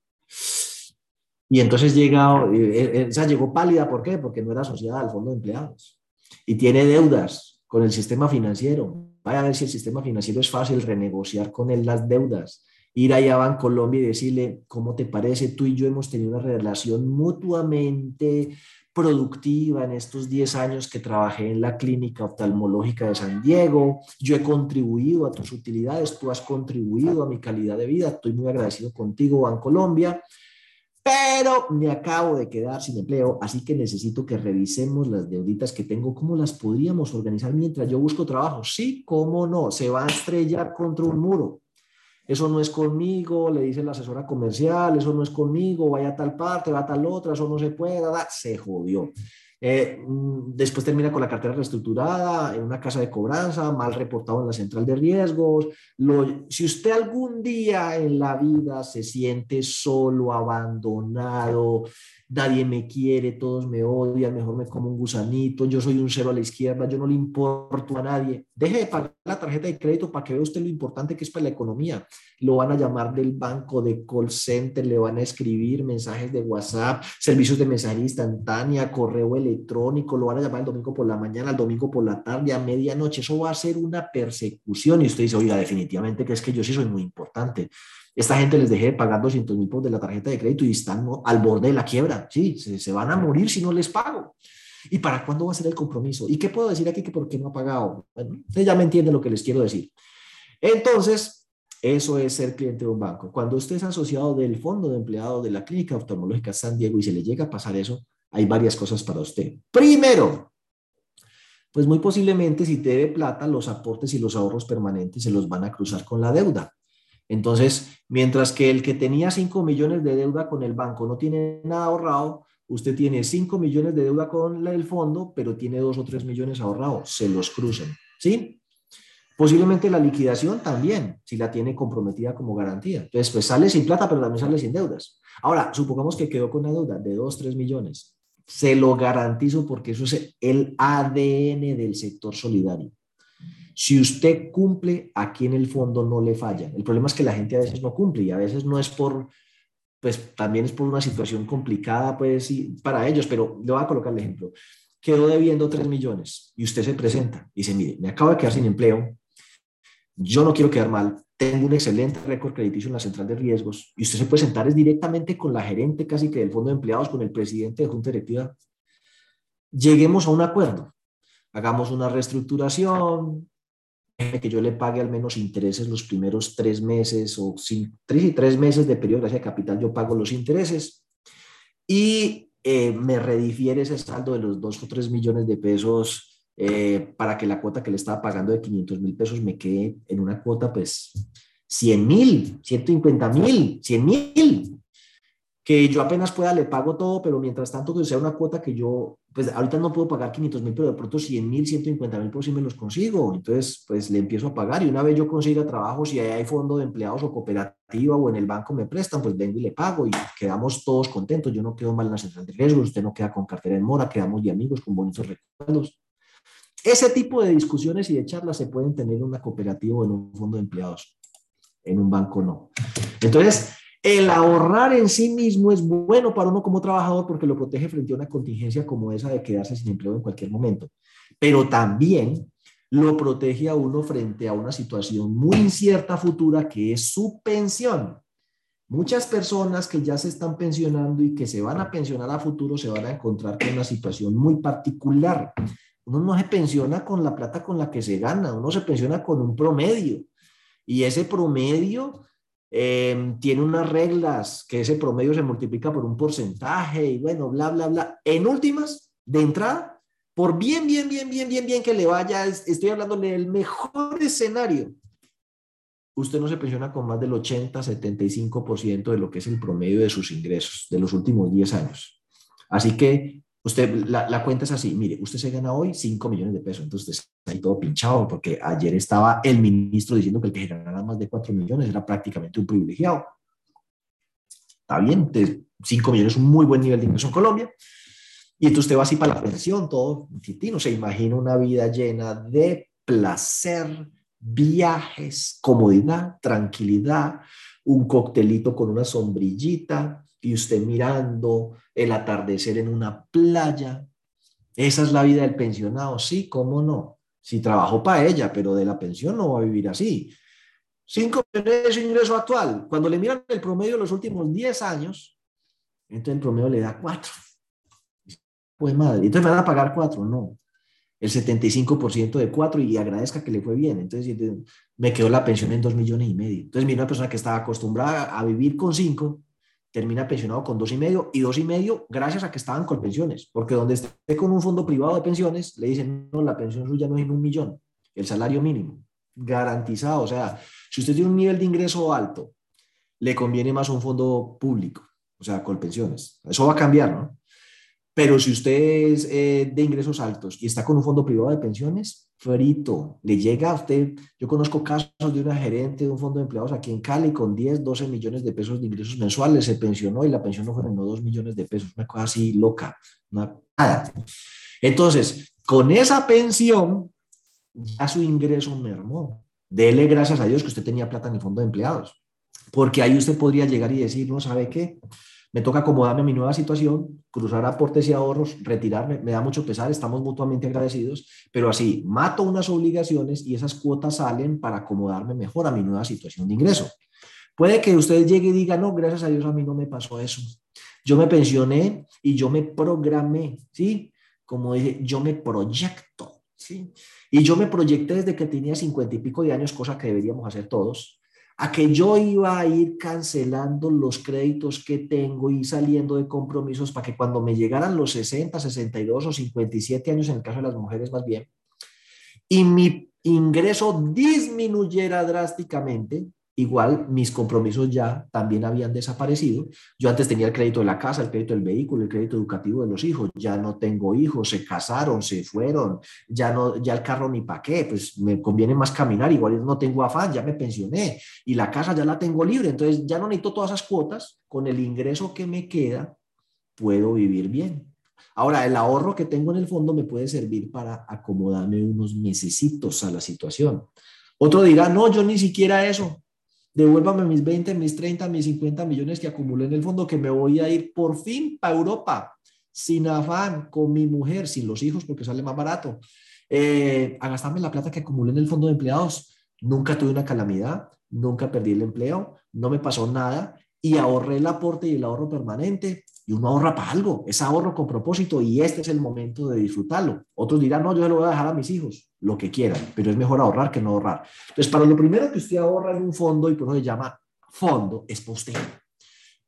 Y entonces llega, eh, esa llegó pálida, ¿por qué? Porque no era asociada al fondo de empleados y tiene deudas con el sistema financiero. Vaya a ver si el sistema financiero es fácil renegociar con él las deudas. Ir allá a Colombia y decirle, ¿cómo te parece? Tú y yo hemos tenido una relación mutuamente productiva en estos 10 años que trabajé en la clínica oftalmológica de San Diego. Yo he contribuido a tus utilidades, tú has contribuido a mi calidad de vida. Estoy muy agradecido contigo, Colombia, pero me acabo de quedar sin empleo, así que necesito que revisemos las deuditas que tengo, cómo las podríamos organizar mientras yo busco trabajo. Sí, cómo no, se va a estrellar contra un muro eso no es conmigo, le dice la asesora comercial, eso no es conmigo, vaya a tal parte, va a tal otra, eso no se puede, se jodió. Eh, mm, después termina con la cartera reestructurada en una casa de cobranza, mal reportado en la central de riesgos. si usted algún día en la vida se siente solo, abandonado, nadie me quiere, todos me odian, mejor me como un gusanito, yo soy un cero a la izquierda, yo no le importo a nadie. Deje de pagar la tarjeta de crédito para que vea usted lo importante que es para la economía. Lo van a llamar del banco, de call center, le van a escribir mensajes de WhatsApp, servicios de mensajería instantánea, correo electrónico, lo van a llamar el domingo por la mañana, el domingo por la tarde, a medianoche. Eso va a ser una persecución y usted dice, oiga, definitivamente que es que yo sí soy muy importante. Esta gente les dejé de pagar 200 mil por de la tarjeta de crédito y están al borde de la quiebra. Sí, se, van a morir si no les pago. ¿Y para cuándo va a ser el compromiso? ¿Y qué puedo decir aquí que por qué no ha pagado? Bueno, ya me entiende lo que les quiero decir. Entonces, eso es ser cliente de un banco. Cuando usted es asociado del fondo de empleados de la Clínica Oftalmológica San Diego y se le llega a pasar eso, hay varias cosas para usted. Primero, pues muy posiblemente si te debe plata, los aportes y los ahorros permanentes se los van a cruzar con la deuda. Entonces, mientras que el que tenía 5 millones de deuda con el banco no tiene nada ahorrado, usted tiene 5 millones de deuda con el fondo, pero tiene 2 o 3 millones ahorrados. Se los cruzan, ¿sí? Posiblemente la liquidación también, si la tiene comprometida como garantía. Entonces, pues sale sin plata, pero también sale sin deudas. Ahora, supongamos que quedó con una deuda de 2, 3 millones. Se lo garantizo porque eso es el ADN del sector solidario. Si usted cumple, aquí en el fondo no le falla. El problema es que la gente a veces no cumple y a veces no es por, pues también es por una situación complicada, pues sí, para ellos, pero le voy a colocar el ejemplo. Quedó debiendo 3 millones y usted se presenta y dice, mire, me acabo de quedar sin empleo, yo no quiero quedar mal, tengo un excelente récord crediticio en la central de riesgos y usted se puede sentar es directamente con la gerente casi que del fondo de empleados, con el presidente de junta directiva. Lleguemos a un acuerdo hagamos una reestructuración, que yo le pague al menos intereses los primeros tres meses o tres y tres meses de periodo de gracia de capital, yo pago los intereses. Y eh, me redifiere ese saldo de los dos o tres millones de pesos eh, para que la cuota que le estaba pagando de 500 mil pesos me quede en una cuota, pues, 100 mil, 150 mil, 100 mil. Que yo apenas pueda le pago todo, pero mientras tanto que sea una cuota que yo, pues ahorita no puedo pagar 500 mil, pero de pronto 100 mil, 150 mil, por si me los consigo. Entonces, pues le empiezo a pagar y una vez yo consiga trabajo, si hay fondo de empleados o cooperativa o en el banco me prestan, pues vengo y le pago y quedamos todos contentos. Yo no quedo mal en la central de riesgos, usted no queda con cartera en mora, quedamos de amigos con bonitos recuerdos. Ese tipo de discusiones y de charlas se pueden tener en una cooperativa o en un fondo de empleados. En un banco no. Entonces, el ahorrar en sí mismo es bueno para uno como trabajador porque lo protege frente a una contingencia como esa de quedarse sin empleo en cualquier momento. Pero también lo protege a uno frente a una situación muy incierta futura que es su pensión. Muchas personas que ya se están pensionando y que se van a pensionar a futuro se van a encontrar con una situación muy particular. Uno no se pensiona con la plata con la que se gana, uno se pensiona con un promedio. Y ese promedio Em, tiene unas reglas que ese promedio se multiplica por un porcentaje y bueno, bla, bla, bla. En últimas, de entrada, por bien, bien, bien, bien, bien, bien que le vaya, estoy hablándole del mejor escenario. Usted no se pensiona con más del 80, 75% de lo que es el promedio de sus ingresos de los últimos 10 años. Así que Usted, la, cuenta es así, mire, usted se gana hoy 5 millones de pesos, entonces está ahí todo pinchado porque ayer estaba el ministro diciendo que el que ganara más de 4 millones era prácticamente un privilegiado. Está bien, 5 millones es un muy buen nivel de ingreso en Colombia. Y entonces usted va así para la pensión, todo, no se imagina una vida llena de placer, viajes, comodidad, tranquilidad, un coctelito con una sombrillita, y usted mirando el atardecer en una playa. Esa es la vida del pensionado, sí, cómo no. Si trabajó para ella, pero de la pensión no va a vivir así. Cinco millones de ingreso actual. Cuando le miran el promedio de los últimos 10 años, entonces el promedio le da cuatro. Pues madre, entonces me van a pagar cuatro, no. El 75% de cuatro y agradezca que le fue bien. Entonces me quedó la pensión en dos millones y medio. Entonces mira una persona que estaba acostumbrada a vivir con cinco, termina pensionado con dos y medio y dos y medio gracias a que estaban con pensiones, porque donde esté con un fondo privado de pensiones, le dicen, no, la pensión suya no es en un millón, el salario mínimo, garantizado. O sea, si usted tiene un nivel de ingreso alto, le conviene más un fondo público, o sea, con pensiones. Eso va a cambiar, ¿no? Pero si usted es eh, de ingresos altos y está con un fondo privado de pensiones, frito, le llega a usted, yo conozco casos de una gerente de un fondo de empleados aquí en Cali con 10, 12 millones de pesos de ingresos mensuales, se pensionó y la pensión no fueron 2 millones de pesos, una cosa así loca. Entonces, con esa pensión, ya su ingreso mermó. Dele gracias a Dios que usted tenía plata en el fondo de empleados, porque ahí usted podría llegar y decir, no sabe qué, me toca acomodarme a mi nueva situación, cruzar aportes y ahorros, retirarme, me da mucho pesar, estamos mutuamente agradecidos, pero así mato unas obligaciones y esas cuotas salen para acomodarme mejor a mi nueva situación de ingreso. Puede que usted llegue y diga, no, gracias a Dios a mí no me pasó eso. Yo me pensioné y yo me programé, ¿sí? Como dije, yo me proyecto, ¿sí? Y yo me proyecté desde que tenía cincuenta y pico de años, cosa que deberíamos hacer todos a que yo iba a ir cancelando los créditos que tengo y saliendo de compromisos para que cuando me llegaran los 60, 62 o 57 años, en el caso de las mujeres más bien, y mi ingreso disminuyera drásticamente, Igual mis compromisos ya también habían desaparecido. Yo antes tenía el crédito de la casa, el crédito del vehículo, el crédito educativo de los hijos. Ya no tengo hijos, se casaron, se fueron, ya no, ya el carro ni para qué, pues me conviene más caminar. Igual no tengo afán, ya me pensioné y la casa ya la tengo libre. Entonces ya no necesito todas esas cuotas. Con el ingreso que me queda, puedo vivir bien. Ahora, el ahorro que tengo en el fondo me puede servir para acomodarme unos mesecitos a la situación. Otro dirá, no, yo ni siquiera eso devuélvame mis 20, mis 30, mis 50 millones que acumulé en el fondo, que me voy a ir por fin para Europa, sin afán, con mi mujer, sin los hijos, porque sale más barato, eh, a gastarme la plata que acumulé en el fondo de empleados. Nunca tuve una calamidad, nunca perdí el empleo, no me pasó nada y ahorré el aporte y el ahorro permanente y uno ahorra para algo, es ahorro con propósito y este es el momento de disfrutarlo. Otros dirán, no, yo se lo voy a dejar a mis hijos, lo que quieran, pero es mejor ahorrar que no ahorrar. Entonces, para lo primero que usted ahorra en un fondo y por eso se llama fondo, es para usted.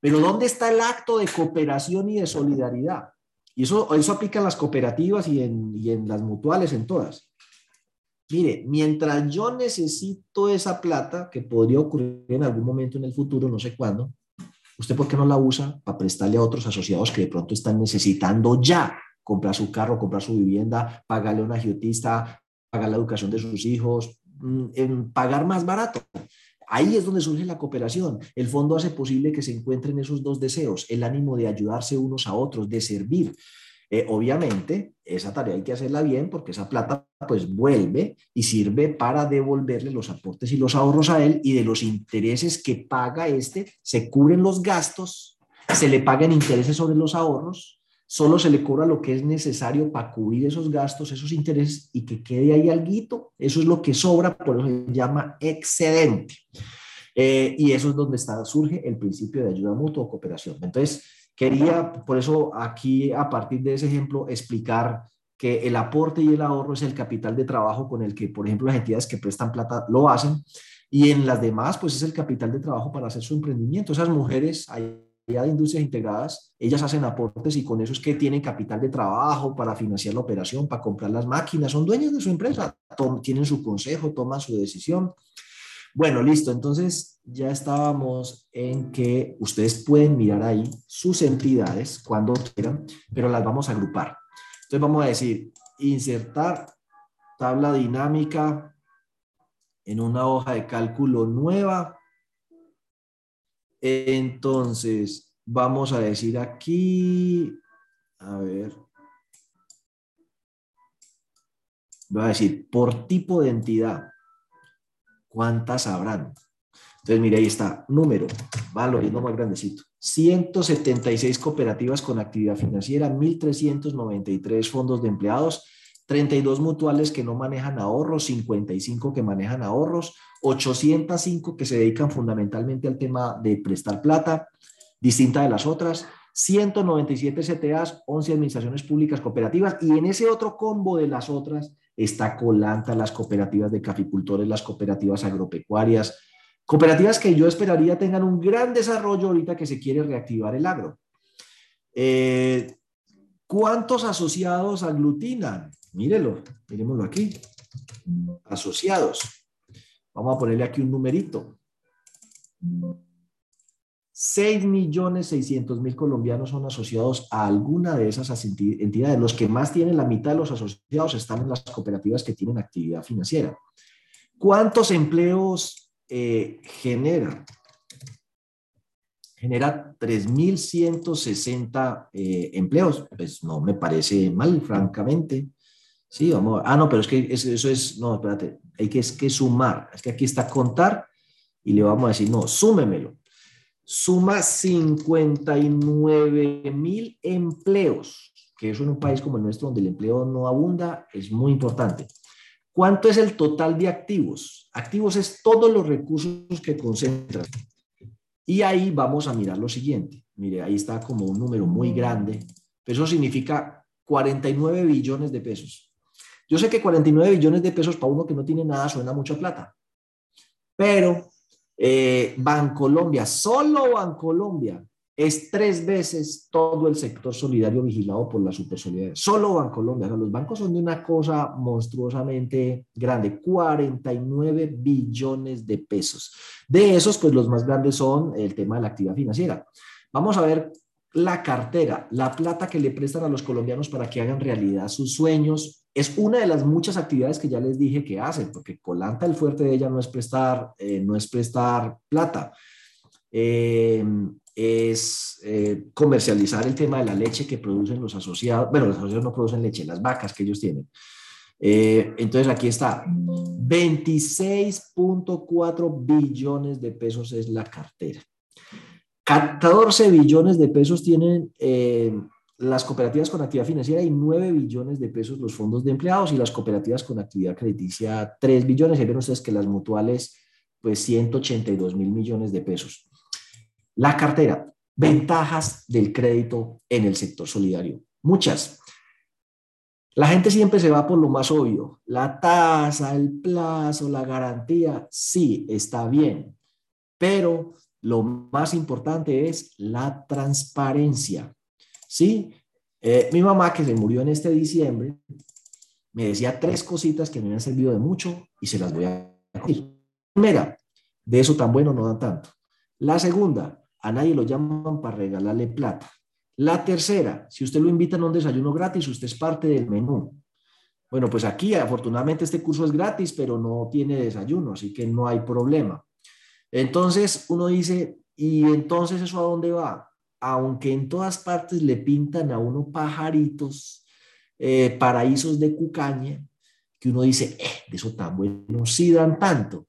Pero ¿dónde está el acto de cooperación y de solidaridad? Y eso, eso aplica en las cooperativas y en, y en las mutuales, en todas. Mire, mientras yo necesito esa plata, que podría ocurrir en algún momento en el futuro, no sé cuándo, ¿usted por qué no la usa para prestarle a otros asociados que de pronto están necesitando ya comprar su carro, comprar su vivienda, pagarle a un agiotista, pagar la educación de sus hijos, mm, en pagar más barato? Ahí es donde surge la cooperación. El fondo hace posible que se encuentren esos dos deseos, el ánimo de ayudarse unos a otros, de servir. Eh, obviamente, esa tarea hay que hacerla bien porque esa plata pues vuelve y sirve para devolverle los aportes y los ahorros a él y de los intereses que paga este se cubren los gastos, se le pagan intereses sobre los ahorros, solo se le cobra lo que es necesario para cubrir esos gastos, esos intereses y que quede ahí algo. Eso es lo que sobra, por eso se llama excedente. Eh, y eso es donde surge el principio de ayuda mutua o cooperación. Entonces, Quería, por eso aquí, a partir de ese ejemplo, explicar que el aporte y el ahorro es el capital de trabajo con el que, por ejemplo, las entidades que prestan plata lo hacen. Y en las demás, pues es el capital de trabajo para hacer su emprendimiento. Esas mujeres allá de industrias integradas, ellas hacen aportes y con eso es que tienen capital de trabajo para financiar la operación, para comprar las máquinas, son dueñas de su empresa, tienen su consejo, toman su decisión. Bueno, listo. Entonces ya estábamos en que ustedes pueden mirar ahí sus entidades cuando quieran, pero las vamos a agrupar. Entonces vamos a decir, insertar tabla dinámica en una hoja de cálculo nueva. Entonces, vamos a decir aquí, a ver, voy a decir, por tipo de entidad. ¿Cuántas habrán? Entonces, mire, ahí está, número, valor, y no más grandecito. 176 cooperativas con actividad financiera, 1.393 fondos de empleados, 32 mutuales que no manejan ahorros, 55 que manejan ahorros, 805 que se dedican fundamentalmente al tema de prestar plata, distinta de las otras, 197 CTAs, 11 administraciones públicas cooperativas y en ese otro combo de las otras está Colanta, las cooperativas de caficultores, las cooperativas agropecuarias, cooperativas que yo esperaría tengan un gran desarrollo ahorita que se quiere reactivar el agro. Eh, ¿Cuántos asociados aglutinan? Mírelo, miremoslo aquí. Asociados. Vamos a ponerle aquí un numerito. 6 millones 600 mil colombianos son asociados a alguna de esas entidades. Los que más tienen la mitad de los asociados están en las cooperativas que tienen actividad financiera. ¿Cuántos empleos eh, genera? Genera 3.160 eh, empleos. Pues no me parece mal, francamente. Sí, vamos. Ah, no, pero es que eso, es, no, espérate, hay que, es que sumar. Es que aquí está contar y le vamos a decir, no, súmemelo suma 59 mil empleos, que eso en un país como el nuestro, donde el empleo no abunda, es muy importante. ¿Cuánto es el total de activos? Activos es todos los recursos que concentran. Y ahí vamos a mirar lo siguiente. Mire, ahí está como un número muy grande, eso significa 49 billones de pesos. Yo sé que 49 billones de pesos para uno que no tiene nada suena mucha plata, pero eh, Bancolombia, solo Bancolombia, es tres veces todo el sector solidario vigilado por la Supersolidaridad. Solo Bancolombia. los bancos son de una cosa monstruosamente grande, 49 billones de pesos. De esos, pues los más grandes son el tema de la actividad financiera. Vamos a ver la cartera, la plata que le prestan a los colombianos para que hagan realidad sus sueños, es una de las muchas actividades que ya les dije que hacen, porque Colanta el fuerte de ella no es prestar, eh, no es prestar plata, eh, es eh, comercializar el tema de la leche que producen los asociados, bueno, los asociados no producen leche, las vacas que ellos tienen. entonces aquí está, 26.4 billones de pesos es la cartera. 14 billones de pesos tienen las cooperativas con actividad financiera y 9 billones de pesos los fondos de empleados y las cooperativas con actividad crediticia 3 billones. Y ven ustedes que las mutuales, pues 182 mil millones de pesos. La cartera, ventajas del crédito en el sector solidario. Muchas. La gente siempre se va por lo más obvio. La tasa, el plazo, la garantía, sí, está bien. Pero lo más importante es la transparencia. Sí, eh, mi mamá que se murió en este diciembre me decía tres cositas que me han servido de mucho y se las voy a decir. Primera, de eso tan bueno no da tanto. La segunda, a nadie lo llaman para regalarle plata. La tercera, si usted lo invita a un desayuno gratis, usted es parte del menú. Bueno, pues aquí afortunadamente este curso es gratis, pero no tiene desayuno, así que no hay problema. Entonces uno dice, ¿y entonces eso a dónde va? Aunque en todas partes le pintan a uno pajaritos, eh, paraísos de cucaña, que uno dice, eh, de eso tan bueno, sí dan tanto.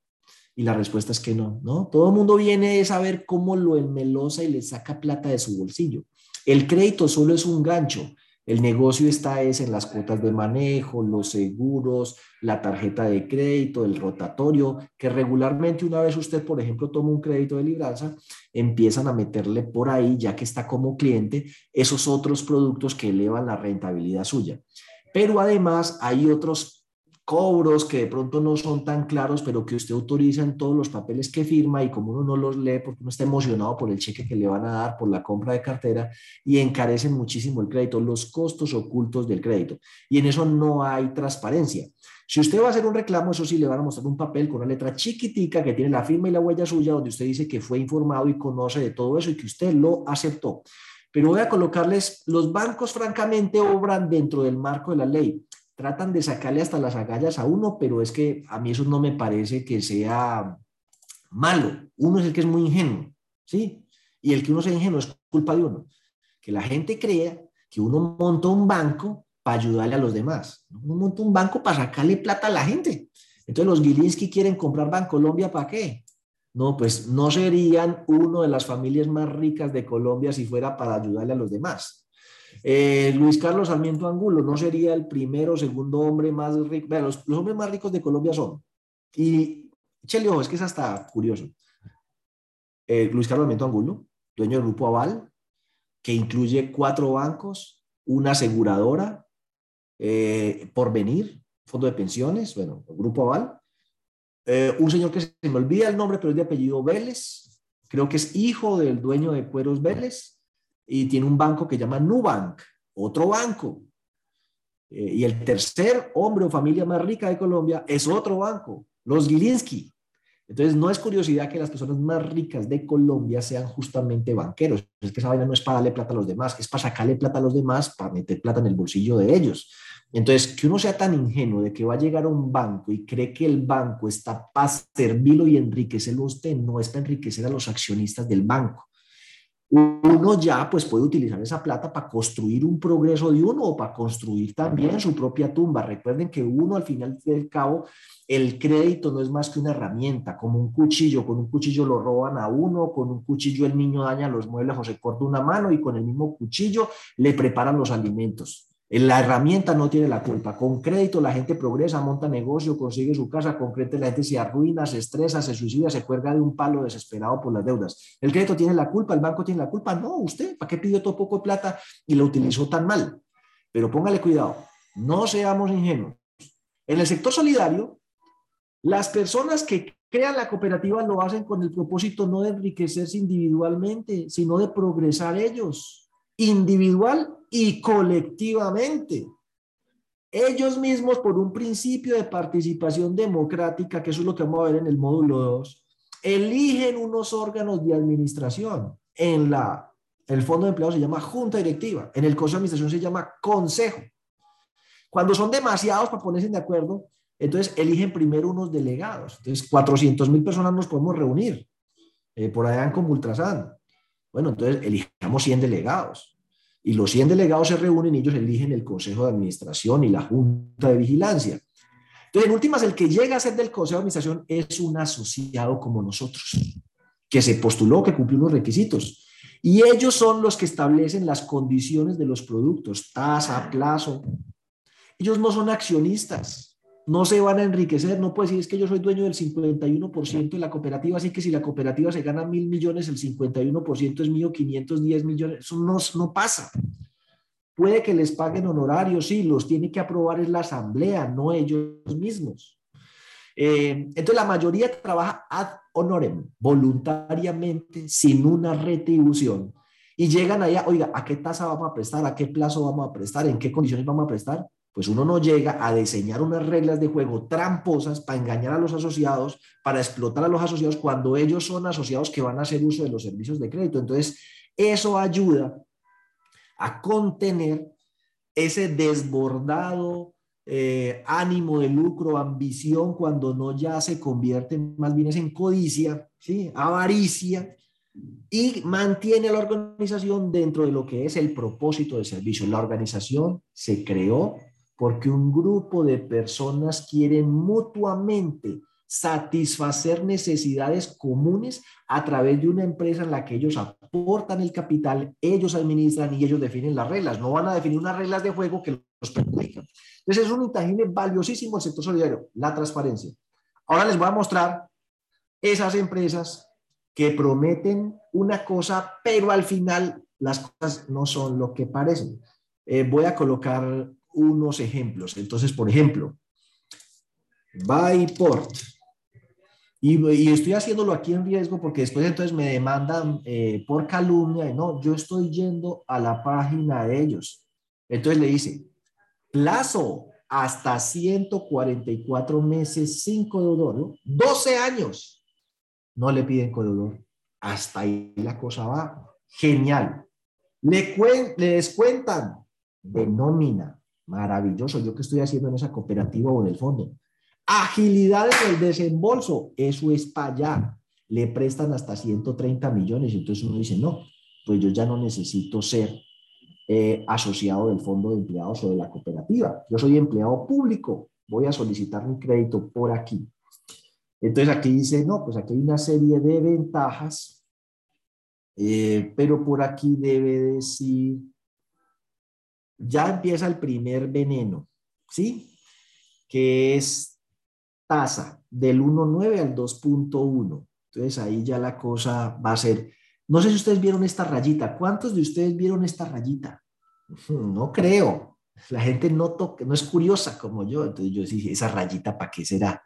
Y la respuesta es que no, ¿no? Todo el mundo viene a saber cómo lo enmelosa y le saca plata de su bolsillo. El crédito solo es un gancho. El negocio está es en las cuotas de manejo, los seguros, la tarjeta de crédito, el rotatorio, que regularmente una vez usted, por ejemplo, toma un crédito de libranza, empiezan a meterle por ahí, ya que está como cliente, esos otros productos que elevan la rentabilidad suya. Pero además hay otros cobros que de pronto no son tan claros, pero que usted autoriza en todos los papeles que firma y como uno no los lee porque uno está emocionado por el cheque que le van a dar, por la compra de cartera y encarecen muchísimo el crédito, los costos ocultos del crédito. Y en eso no hay transparencia. Si usted va a hacer un reclamo, eso sí, le van a mostrar un papel con una letra chiquitica que tiene la firma y la huella suya, donde usted dice que fue informado y conoce de todo eso y que usted lo aceptó. Pero voy a colocarles, los bancos francamente obran dentro del marco de la ley tratan de sacarle hasta las agallas a uno, pero es que a mí eso no me parece que sea malo. Uno es el que es muy ingenuo, ¿sí? Y el que uno sea ingenuo es culpa de uno. Que la gente crea que uno monta un banco para ayudarle a los demás. Uno monta un banco para sacarle plata a la gente. Entonces los Gilinski quieren comprar Bancolombia ¿para qué? No, pues no serían uno de las familias más ricas de Colombia si fuera para ayudarle a los demás. Eh, Luis Carlos Sarmiento Angulo no sería el primero o segundo hombre más rico. Los, hombres más ricos de Colombia son. Y, chele, es que es hasta curioso. Eh, Luis Carlos Sarmiento Angulo, dueño del Grupo Aval, que incluye cuatro bancos, una aseguradora, eh, Porvenir, fondo de pensiones, bueno, Grupo Aval. un señor que se me olvida el nombre, pero es de apellido Vélez, creo que es hijo del dueño de Cueros Vélez y tiene un banco que llama Nubank, otro banco. Eh, y el tercer hombre o familia más rica de Colombia es otro banco, los Gilinski. Entonces, no es curiosidad que las personas más ricas de Colombia sean justamente banqueros. Es que esa vaina no es para darle plata a los demás, es para sacarle plata a los demás, para meter plata en el bolsillo de ellos. Entonces, que uno sea tan ingenuo de que va a llegar a un banco y cree que el banco está para servirlo y enriquecerlo usted, no es para enriquecer a los accionistas del banco uno ya pues puede utilizar esa plata para construir un progreso de uno o para construir también su propia tumba. Recuerden que uno al final del cabo, el crédito no es más que una herramienta, como un cuchillo. Con un cuchillo lo roban a uno, con un cuchillo el niño daña los muebles o se corta una mano y con el mismo cuchillo le preparan los alimentos. La herramienta no tiene la culpa. Con crédito la gente progresa, monta negocio, consigue su casa. Con crédito la gente se arruina, se estresa, se suicida, se cuelga de un palo desesperado por las deudas. ¿El crédito tiene la culpa? ¿El banco tiene la culpa? No, usted. ¿Para qué pidió todo poco de plata y lo utilizó tan mal? Pero póngale cuidado. No seamos ingenuos. En el sector solidario, las personas que crean la cooperativa lo hacen con el propósito no de enriquecerse individualmente, sino de progresar ellos individual y colectivamente. Ellos mismos, por un principio de participación democrática, que eso es lo que vamos a ver en el módulo 2, eligen unos órganos de administración. En la, el fondo de empleados se llama junta directiva, en el consejo de administración se llama consejo. Cuando son demasiados para ponerse de acuerdo, entonces eligen primero unos delegados. Entonces, 400 mil personas nos podemos reunir eh, por allá en Comultrasan. Bueno, entonces elijamos 100 delegados. Y los 100 delegados se reúnen y ellos eligen el Consejo de Administración y la Junta de Vigilancia. Entonces, en últimas, el que llega a ser del Consejo de Administración es un asociado como nosotros, que se postuló, que cumplió unos requisitos. Y ellos son los que establecen las condiciones de los productos, tasa, plazo. Ellos no son accionistas. No se van a enriquecer, no puede decir es que yo soy dueño del 51% de la cooperativa, así que si la cooperativa se gana mil millones, el 51% es mío, 510 millones, eso no, no pasa. Puede que les paguen honorarios, sí, los tiene que aprobar en la asamblea, no ellos mismos. Eh, entonces la mayoría trabaja ad honorem, voluntariamente, sin una retribución. Y llegan allá, oiga, ¿a qué tasa vamos a prestar? ¿A qué plazo vamos a prestar? ¿En qué condiciones vamos a prestar? Pues uno no llega a diseñar unas reglas de juego tramposas para engañar a los asociados, para explotar a los asociados cuando ellos son asociados que van a hacer uso de los servicios de crédito. Entonces, eso ayuda a contener ese desbordado eh, ánimo de lucro, ambición, cuando no ya se convierte más bien en codicia, ¿sí? avaricia, y mantiene a la organización dentro de lo que es el propósito de servicio. La organización se creó porque un grupo de personas quieren mutuamente satisfacer necesidades comunes a través de una empresa en la que ellos aportan el capital, ellos administran y ellos definen las reglas. No van a definir unas reglas de juego que los perjudican. Entonces es un intangible valiosísimo el sector solidario, la transparencia. Ahora les voy a mostrar esas empresas que prometen una cosa, pero al final las cosas no son lo que parecen. Eh, voy a colocar unos ejemplos. Entonces, por ejemplo, Byport. Y, y estoy haciéndolo aquí en riesgo porque después entonces me demandan eh, por calumnia. Y no, yo estoy yendo a la página de ellos. Entonces le dice, plazo hasta 144 meses sin cododoro, 12 años. No le piden cododoro. Hasta ahí la cosa va. Genial. Le, le descuentan de nómina. Maravilloso. Yo que estoy haciendo en esa cooperativa o en el fondo. Agilidad en el desembolso. Eso es para allá. Le prestan hasta 130 millones. Entonces uno dice, no, pues yo ya no necesito ser eh, asociado del fondo de empleados o de la cooperativa. Yo soy empleado público, voy a solicitar mi crédito por aquí. Entonces aquí dice, no, pues aquí hay una serie de ventajas, eh, pero por aquí debe decir, ya empieza el primer veneno, ¿sí? Que es tasa del 1.9 al 2.1. Entonces ahí ya la cosa va a ser no sé si ustedes vieron esta rayita. ¿Cuántos de ustedes vieron esta rayita? [laughs] No creo. La gente no, toca, no es curiosa como yo. Entonces yo dije, esa rayita, ¿para qué será?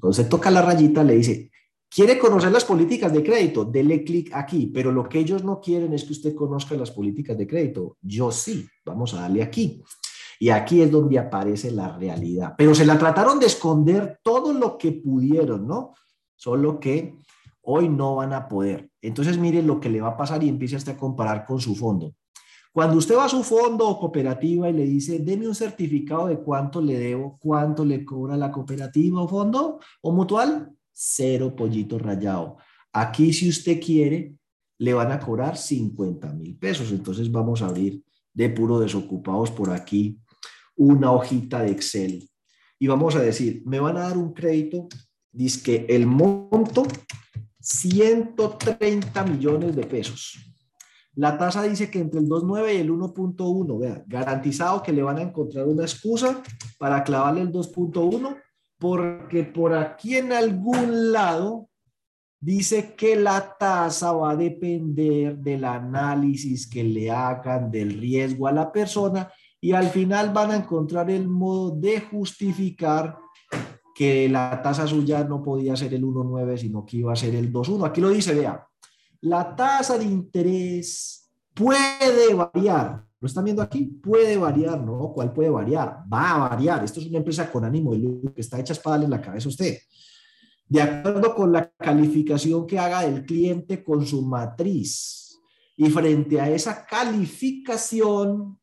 Cuando se toca la rayita, le dice, ¿quiere conocer las políticas de crédito? Dele clic aquí. Pero lo que ellos no quieren es que usted conozca las políticas de crédito. Yo sí. Vamos a darle aquí. Y aquí es donde aparece la realidad. Pero se la trataron de esconder todo lo que pudieron, ¿no? Solo que Hoy no van a poder. Entonces, mire lo que le va a pasar y empiece a comparar con su fondo. Cuando usted va a su fondo o cooperativa y le dice, deme un certificado de cuánto le debo, cuánto le cobra la cooperativa o fondo o mutual, cero pollito rayado. Aquí, si usted quiere, le van a cobrar 50 mil pesos. Entonces, vamos a abrir de puro desocupados por aquí una hojita de Excel y vamos a decir, me van a dar un crédito, dice que el monto 130 millones de pesos. La tasa dice que entre el 2.9 y el 1.1, vea, garantizado que le van a encontrar una excusa para clavarle el 2.1, porque por aquí en algún lado dice que la tasa va a depender del análisis que le hagan del riesgo a la persona y al final van a encontrar el modo de justificar que la tasa suya no podía ser el 1,9, sino que iba a ser el 2,1. Aquí lo dice, vea, la tasa de interés puede variar. ¿Lo están viendo aquí? Puede variar, ¿no? ¿Cuál puede variar? Va a variar. Esto es una empresa con ánimo de lucro que está hecha para darle la cabeza a usted. De acuerdo con la calificación que haga el cliente con su matriz. Y frente a esa calificación,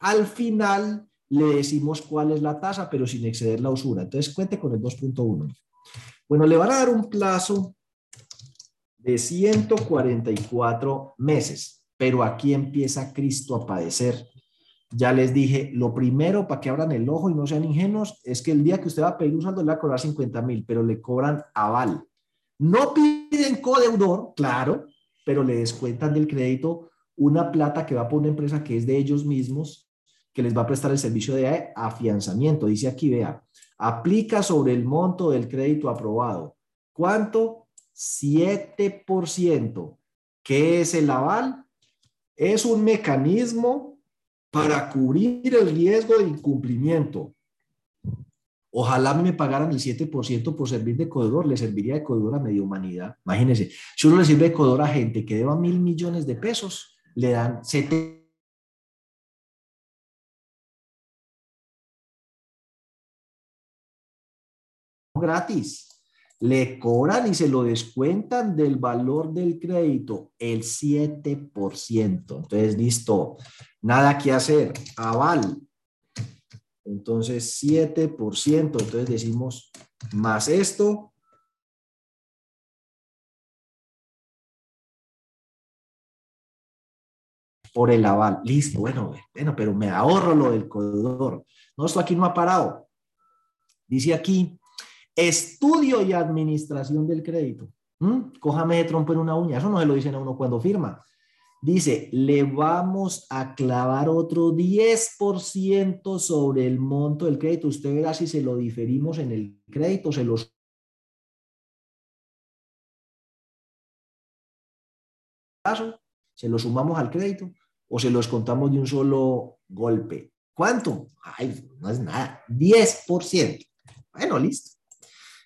al final le decimos cuál es la tasa, pero sin exceder la usura. Entonces cuente con el 2.1. Bueno, le van a dar un plazo de 144 meses, pero aquí empieza Cristo a padecer. Ya les dije, lo primero para que abran el ojo y no sean ingenuos es que el día que usted va a pedir un saldo le va a cobrar 50 mil, pero le cobran aval. No piden codeudor, claro, pero le descuentan del crédito una plata que va por una empresa que es de ellos mismos que les va a prestar el servicio de afianzamiento. Dice aquí, vea, Aplica sobre el monto del crédito aprobado. ¿Cuánto? 7%. ¿Qué es el aval? Es un mecanismo para cubrir el riesgo de incumplimiento. Ojalá me pagaran el 7% por servir de codedor, le serviría de codedor a media humanidad. Imagínense, si uno le sirve de codedor a gente que deba mil millones de pesos, le dan 7 gratis. Le cobran y se lo descuentan del valor del crédito, el 7%. Entonces, listo, nada que hacer, aval. Entonces, 7%. Entonces decimos, más esto, por el aval. Listo, bueno, bueno, pero me ahorro lo del codedor. No, esto aquí no ha parado. Dice aquí, Estudio y administración del crédito. ¿Mm? Cójame de trompo en una uña. Eso no se lo dicen a uno cuando firma. Dice, le vamos a clavar otro 10% sobre el monto del crédito. Usted verá si se lo diferimos en el crédito, se los se lo sumamos al crédito o se lo descontamos de un solo golpe. ¿Cuánto? Ay, no es nada. 10%. Bueno, listo.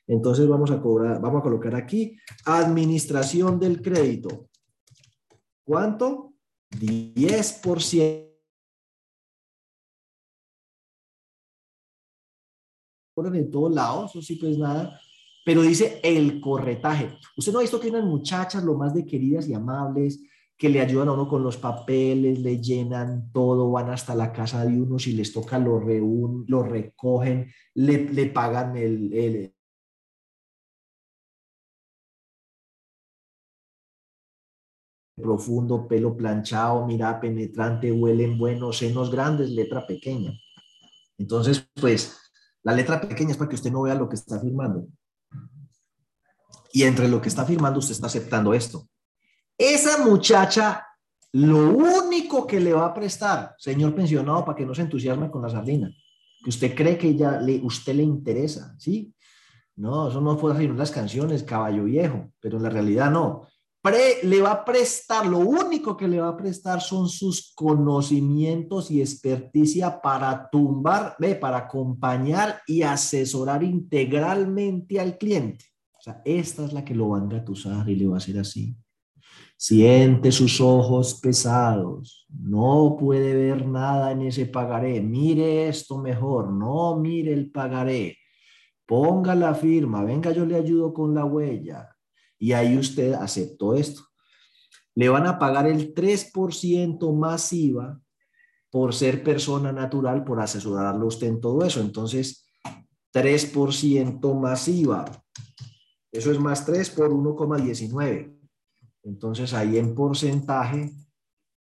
Entonces vamos a cobrar, vamos a colocar aquí administración del crédito. ¿Cuánto? 10%. en todos lados, eso sí pues nada, pero dice el corretaje. Usted no ha visto que hay unas muchachas lo más de queridas y amables que le ayudan a uno con los papeles, le llenan todo, van hasta la casa de uno, si les toca lo, reúnen, lo recogen, le, le pagan el, profundo, pelo planchado, mira penetrante, huelen buenos, senos grandes, letra pequeña. Entonces, pues, la letra pequeña es para que usted no vea lo que está firmando. Y entre lo que está firmando, usted está aceptando esto. Esa muchacha, lo único que le va a prestar, señor pensionado, para que no se entusiasme con la sardina, que usted cree que ya le, usted le interesa, ¿sí? No, eso no puede decir las canciones, caballo viejo, pero en la realidad no le va a prestar, lo único que le va a prestar son sus conocimientos y experticia para tumbar, ve, para acompañar y asesorar integralmente al cliente. O sea, esta es la que lo va a engatusar y le va a hacer así. Siente sus ojos pesados, no puede ver nada en ese pagaré, mire esto mejor, no mire el pagaré, ponga la firma, venga yo le ayudo con la huella, y ahí usted aceptó esto. Le van a pagar el 3% más IVA por ser persona natural, por asesorarlo usted en todo eso. Entonces, 3% más IVA. Eso es más 3 por 1,19. Entonces, ahí en porcentaje,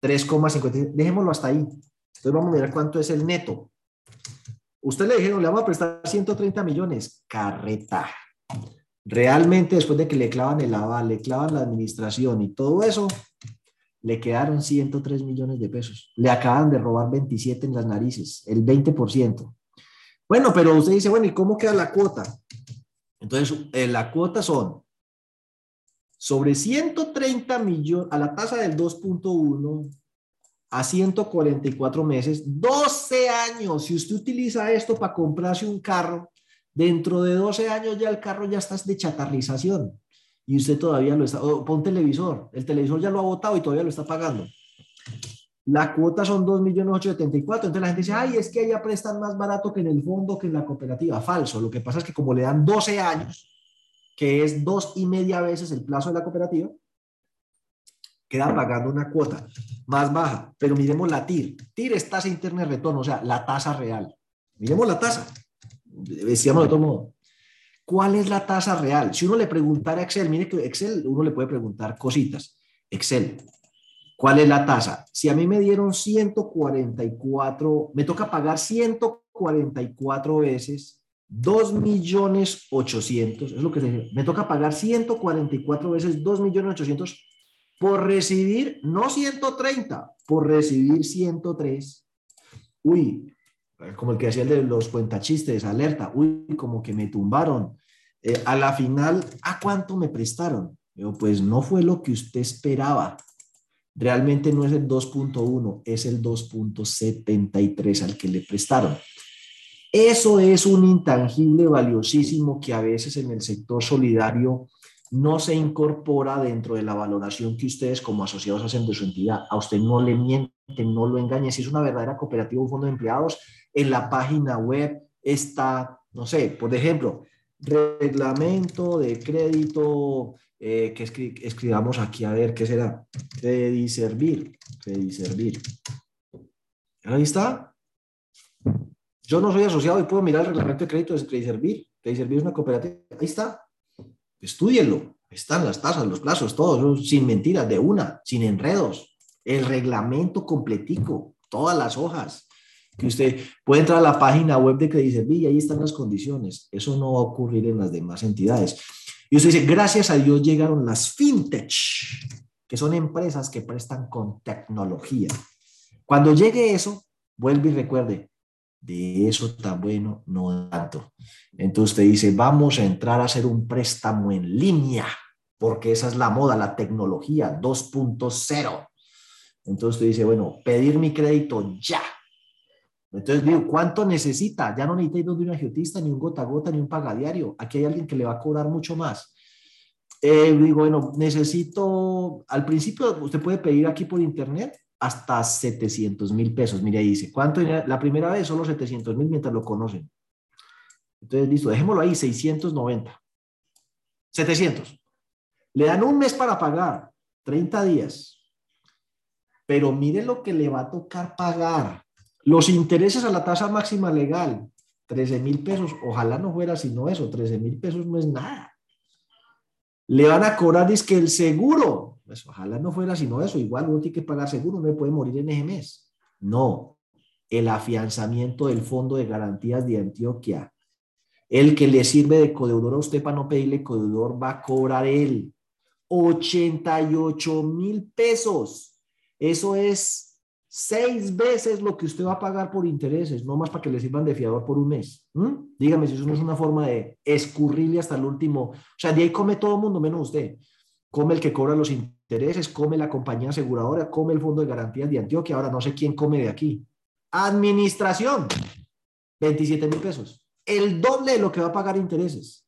3,50. Dejémoslo hasta ahí. Entonces, vamos a mirar cuánto es el neto. Usted le dijeron, le vamos a prestar 130 millones. Carreta. Realmente después de que le clavan el aval, le clavan la administración y todo eso, le quedaron 103 millones de pesos. Le acaban de robar 27 en las narices, el 20%. Bueno, pero usted dice, bueno, ¿y cómo queda la cuota? Entonces, eh, la cuota son sobre 130 millones, a la tasa del 2.1 a 144 meses, 12 años. Si usted utiliza esto para comprarse un carro, Dentro de 12 años ya el carro ya está de chatarrización y usted todavía lo está, pon televisor, el televisor ya lo ha votado y todavía lo está pagando. La cuota son 2.874, entonces la gente dice, ay, es que allá prestan más barato que en el fondo, que en la cooperativa. Falso, lo que pasa es que como le dan 12 años, que es dos y media veces el plazo de la cooperativa, queda pagando una cuota más baja. Pero miremos la TIR. TIR es tasa interna de retorno, o sea, la tasa real. Miremos la tasa decíamos de todo modo, ¿cuál es la tasa real? Si uno le preguntara a Excel, mire que Excel uno le puede preguntar cositas. Excel, ¿cuál es la tasa? Si a mí me dieron 144, me toca pagar 144 veces 2 millones 800, es lo que se me toca pagar 144 veces 2 millones 800 por recibir, no 130, por recibir 103. Uy, como el que hacía el de los cuentachistes, alerta, uy, como que me tumbaron. Eh, a la final, ¿a cuánto me prestaron? Pues no fue lo que usted esperaba. Realmente no es el 2.1, es el 2.73 al que le prestaron. Eso es un intangible valiosísimo que a veces en el sector solidario no se incorpora dentro de la valoración que ustedes como asociados hacen de su entidad. A usted no le mienten, no lo engañen. Si es una verdadera cooperativa, un fondo de empleados, en la página web está, no sé, por ejemplo, reglamento de crédito eh, que escribamos aquí, a ver, ¿qué será? Crediservir, Crediservir. Ahí está. Yo no soy asociado y puedo mirar el reglamento de crédito de Crediservir. Crediservir es una cooperativa. Ahí está. Estúdienlo. Están las tasas, los plazos, todos, sin mentiras, de una, sin enredos. El reglamento completico, todas las hojas. Que usted puede entrar a la página web de Crediservir y ahí están las condiciones. Eso no va a ocurrir en las demás entidades. Y usted dice, gracias a Dios llegaron las fintech, que son empresas que prestan con tecnología. Cuando llegue eso, vuelve y recuerde, de eso tan bueno no tanto. Entonces usted dice, vamos a entrar a hacer un préstamo en línea, porque esa es la moda, la tecnología 2.0. Entonces usted dice, bueno, pedir mi crédito ya. Entonces digo, ¿cuánto necesita? Ya no necesita ir donde un agiotista, ni un gota a gota, ni un pagadiario. Aquí hay alguien que le va a cobrar mucho más. Eh, digo, bueno, necesito, al principio usted puede pedir aquí por internet hasta 700 mil pesos. Mire, ahí dice, ¿cuánto? La primera vez solo 700 mil mientras lo conocen. Entonces, listo, dejémoslo ahí, 690. 700. Le dan un mes para pagar, 30 días. Pero mire lo que le va a tocar pagar los intereses a la tasa máxima legal, 13 mil pesos. Ojalá no fuera sino eso, 13 mil pesos no es nada. Le van a cobrar, dice que el seguro, ojalá no fuera sino eso, igual uno tiene que pagar seguro, no puede morir en ese mes. No, el afianzamiento del Fondo de Garantías de Antioquia, el que le sirve de codeudor a usted para no pedirle codeudor, va a cobrar él 88 mil pesos. Eso es seis veces lo que usted va a pagar por intereses, no más para que le sirvan de fiador por un mes. Dígame si eso no es una forma de escurrirle hasta el último. O sea, de ahí come todo el mundo menos usted. Come el que cobra los intereses, come la compañía aseguradora, come el Fondo de Garantías de Antioquia. Ahora no sé quién come de aquí. Administración, 27 mil pesos. El doble de lo que va a pagar intereses,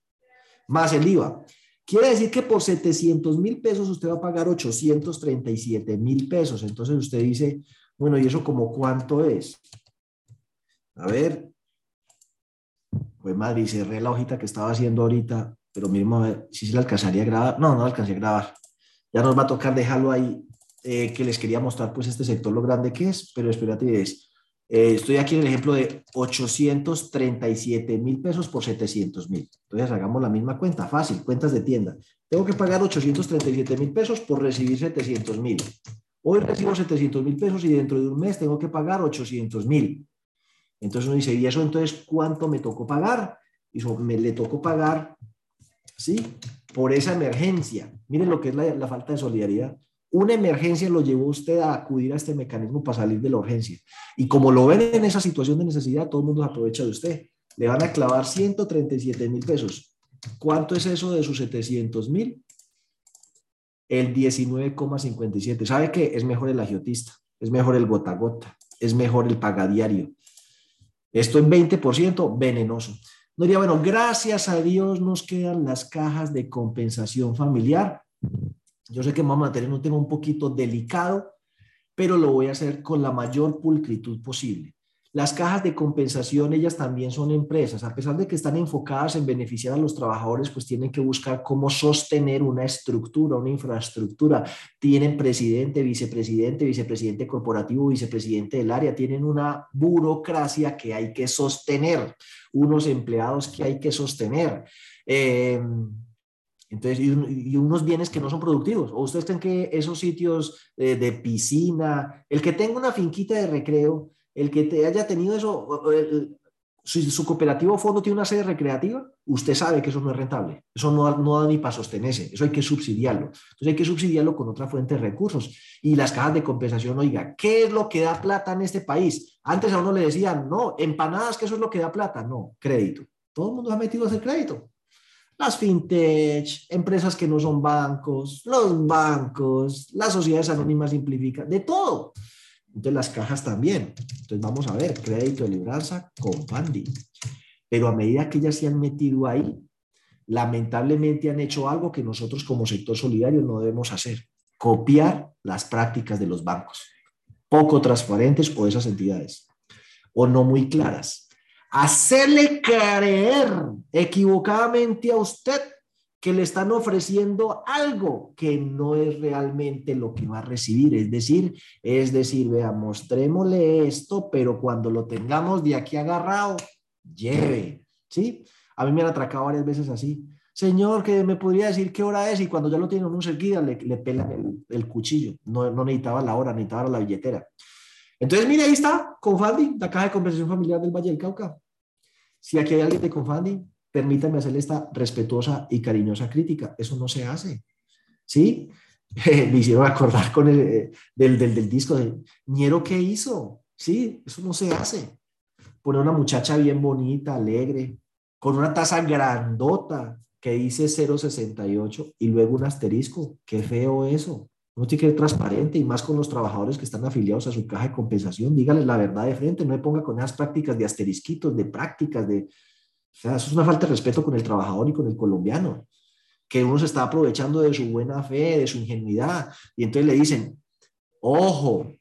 más el IVA. Quiere decir que por 700 mil pesos usted va a pagar 837 mil pesos. Entonces usted dice, bueno, ¿y eso como cuánto es? A ver. Pues madre, cerré la hojita que estaba haciendo ahorita, pero mismo a ver si se la alcanzaría a grabar. No, no la alcancé a grabar. Ya nos va a tocar dejarlo ahí, eh, que les quería mostrar pues este sector lo grande que es, pero espérate, es, eh, estoy aquí en el ejemplo de 837 mil pesos por 700 mil. Entonces hagamos la misma cuenta, fácil, cuentas de tienda. Tengo que pagar 837 mil pesos por recibir 700 mil. Hoy recibo 700 mil pesos y dentro de un mes tengo que pagar 800 mil. Entonces uno dice, ¿y eso entonces cuánto me tocó pagar? Y eso me le tocó pagar, ¿sí? Por esa emergencia. Miren lo que es la, falta de solidaridad. Una emergencia lo llevó usted a acudir a este mecanismo para salir de la urgencia. Y como lo ven en esa situación de necesidad, todo el mundo aprovecha de usted. Le van a clavar 137 mil pesos. ¿Cuánto es eso de sus 700 mil? el 19,57. ¿Sabe qué? Es mejor el agiotista, es mejor el gota gota, es mejor el pagadiario. Esto en 20% venenoso. No diría, bueno, gracias a Dios nos quedan las cajas de compensación familiar. Yo sé que vamos a tener un tema un poquito delicado, pero lo voy a hacer con la mayor pulcritud posible. Las cajas de compensación, ellas también son empresas, a pesar de que están enfocadas en beneficiar a los trabajadores, pues tienen que buscar cómo sostener una estructura, una infraestructura. Tienen presidente, vicepresidente, vicepresidente corporativo, vicepresidente del área, tienen una burocracia que hay que sostener, unos empleados que hay que sostener. Em, entonces, y, unos bienes que no son productivos. ¿O ustedes creen que esos sitios de, de piscina, el que tenga una finquita de recreo, el que te haya tenido eso, si su cooperativo fondo tiene una sede recreativa, usted sabe que eso no es rentable. Eso no, no da ni para sostenerse. Eso hay que subsidiarlo. Entonces hay que subsidiarlo con otra fuente de recursos. Y las cajas de compensación, oiga, ¿qué es lo que da plata en este país? Antes a uno le decían, no, empanadas, que eso es lo que da plata. No, crédito. Todo el mundo ha metido a hacer crédito. Las fintech, empresas que no son bancos, los bancos, las sociedades anónimas simplifican, de todo. Entonces las cajas también. Entonces vamos a ver, crédito de libranza con funding. Pero a medida que ellas se han metido ahí, lamentablemente han hecho algo que nosotros como sector solidario no debemos hacer, copiar las prácticas de los bancos, poco transparentes o esas entidades, o no muy claras. Hacerle creer equivocadamente a usted que le están ofreciendo algo que no es realmente lo que va a recibir. Es decir, es decir, vea, mostrémosle esto, pero cuando lo tengamos de aquí agarrado, lleve, ¿sí? A mí me han atracado varias veces así. Señor, que me podría decir qué hora es y cuando ya lo tienen uno cerquita le, le pelan el, cuchillo. No, no necesitaba la hora, necesitaba la billetera. Entonces, mire, ahí está, Confandi, la caja de compensación familiar del Valle del Cauca. Si aquí hay alguien de Confandi, permítanme hacerle esta respetuosa y cariñosa crítica. Eso no se hace. ¿Sí? [laughs] Me hicieron acordar con el eh, del, del, del disco de Ñero, ¿qué hizo? Sí, eso no se hace. Poner una muchacha bien bonita, alegre, con una taza grandota que dice 068 y luego un asterisco. Qué feo eso. Uno tiene que ser transparente y más con los trabajadores que están afiliados a su caja de compensación. Díganles la verdad de frente, no me ponga con esas prácticas de asterisquitos, de prácticas, de, o sea, eso es una falta de respeto con el trabajador y con el colombiano, que uno se está aprovechando de su buena fe, de su ingenuidad, y entonces le dicen, ojo,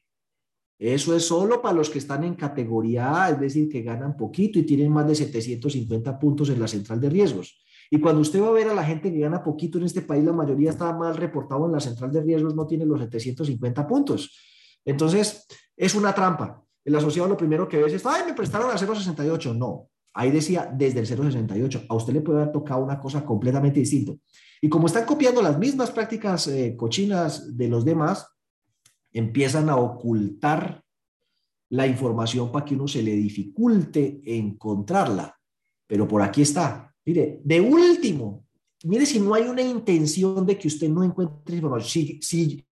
eso es solo para los que están en categoría A, es decir, que ganan poquito y tienen más de 750 puntos en la central de riesgos. Y cuando usted va a ver a la gente que gana poquito en este país, la mayoría está mal reportado en la central de riesgos, no tiene los 750 puntos. Entonces, es una trampa. El asociado lo primero que ve es, ay, me prestaron a 0,68. No, Ahí decía desde el 068. A usted le puede haber tocado una cosa completamente distinta. Y como están copiando las mismas prácticas eh, cochinas de los demás, empiezan a ocultar la información para que uno se le dificulte encontrarla. Pero por aquí está. Mire, de último, mire si no hay una intención de que usted no encuentre información. Si, si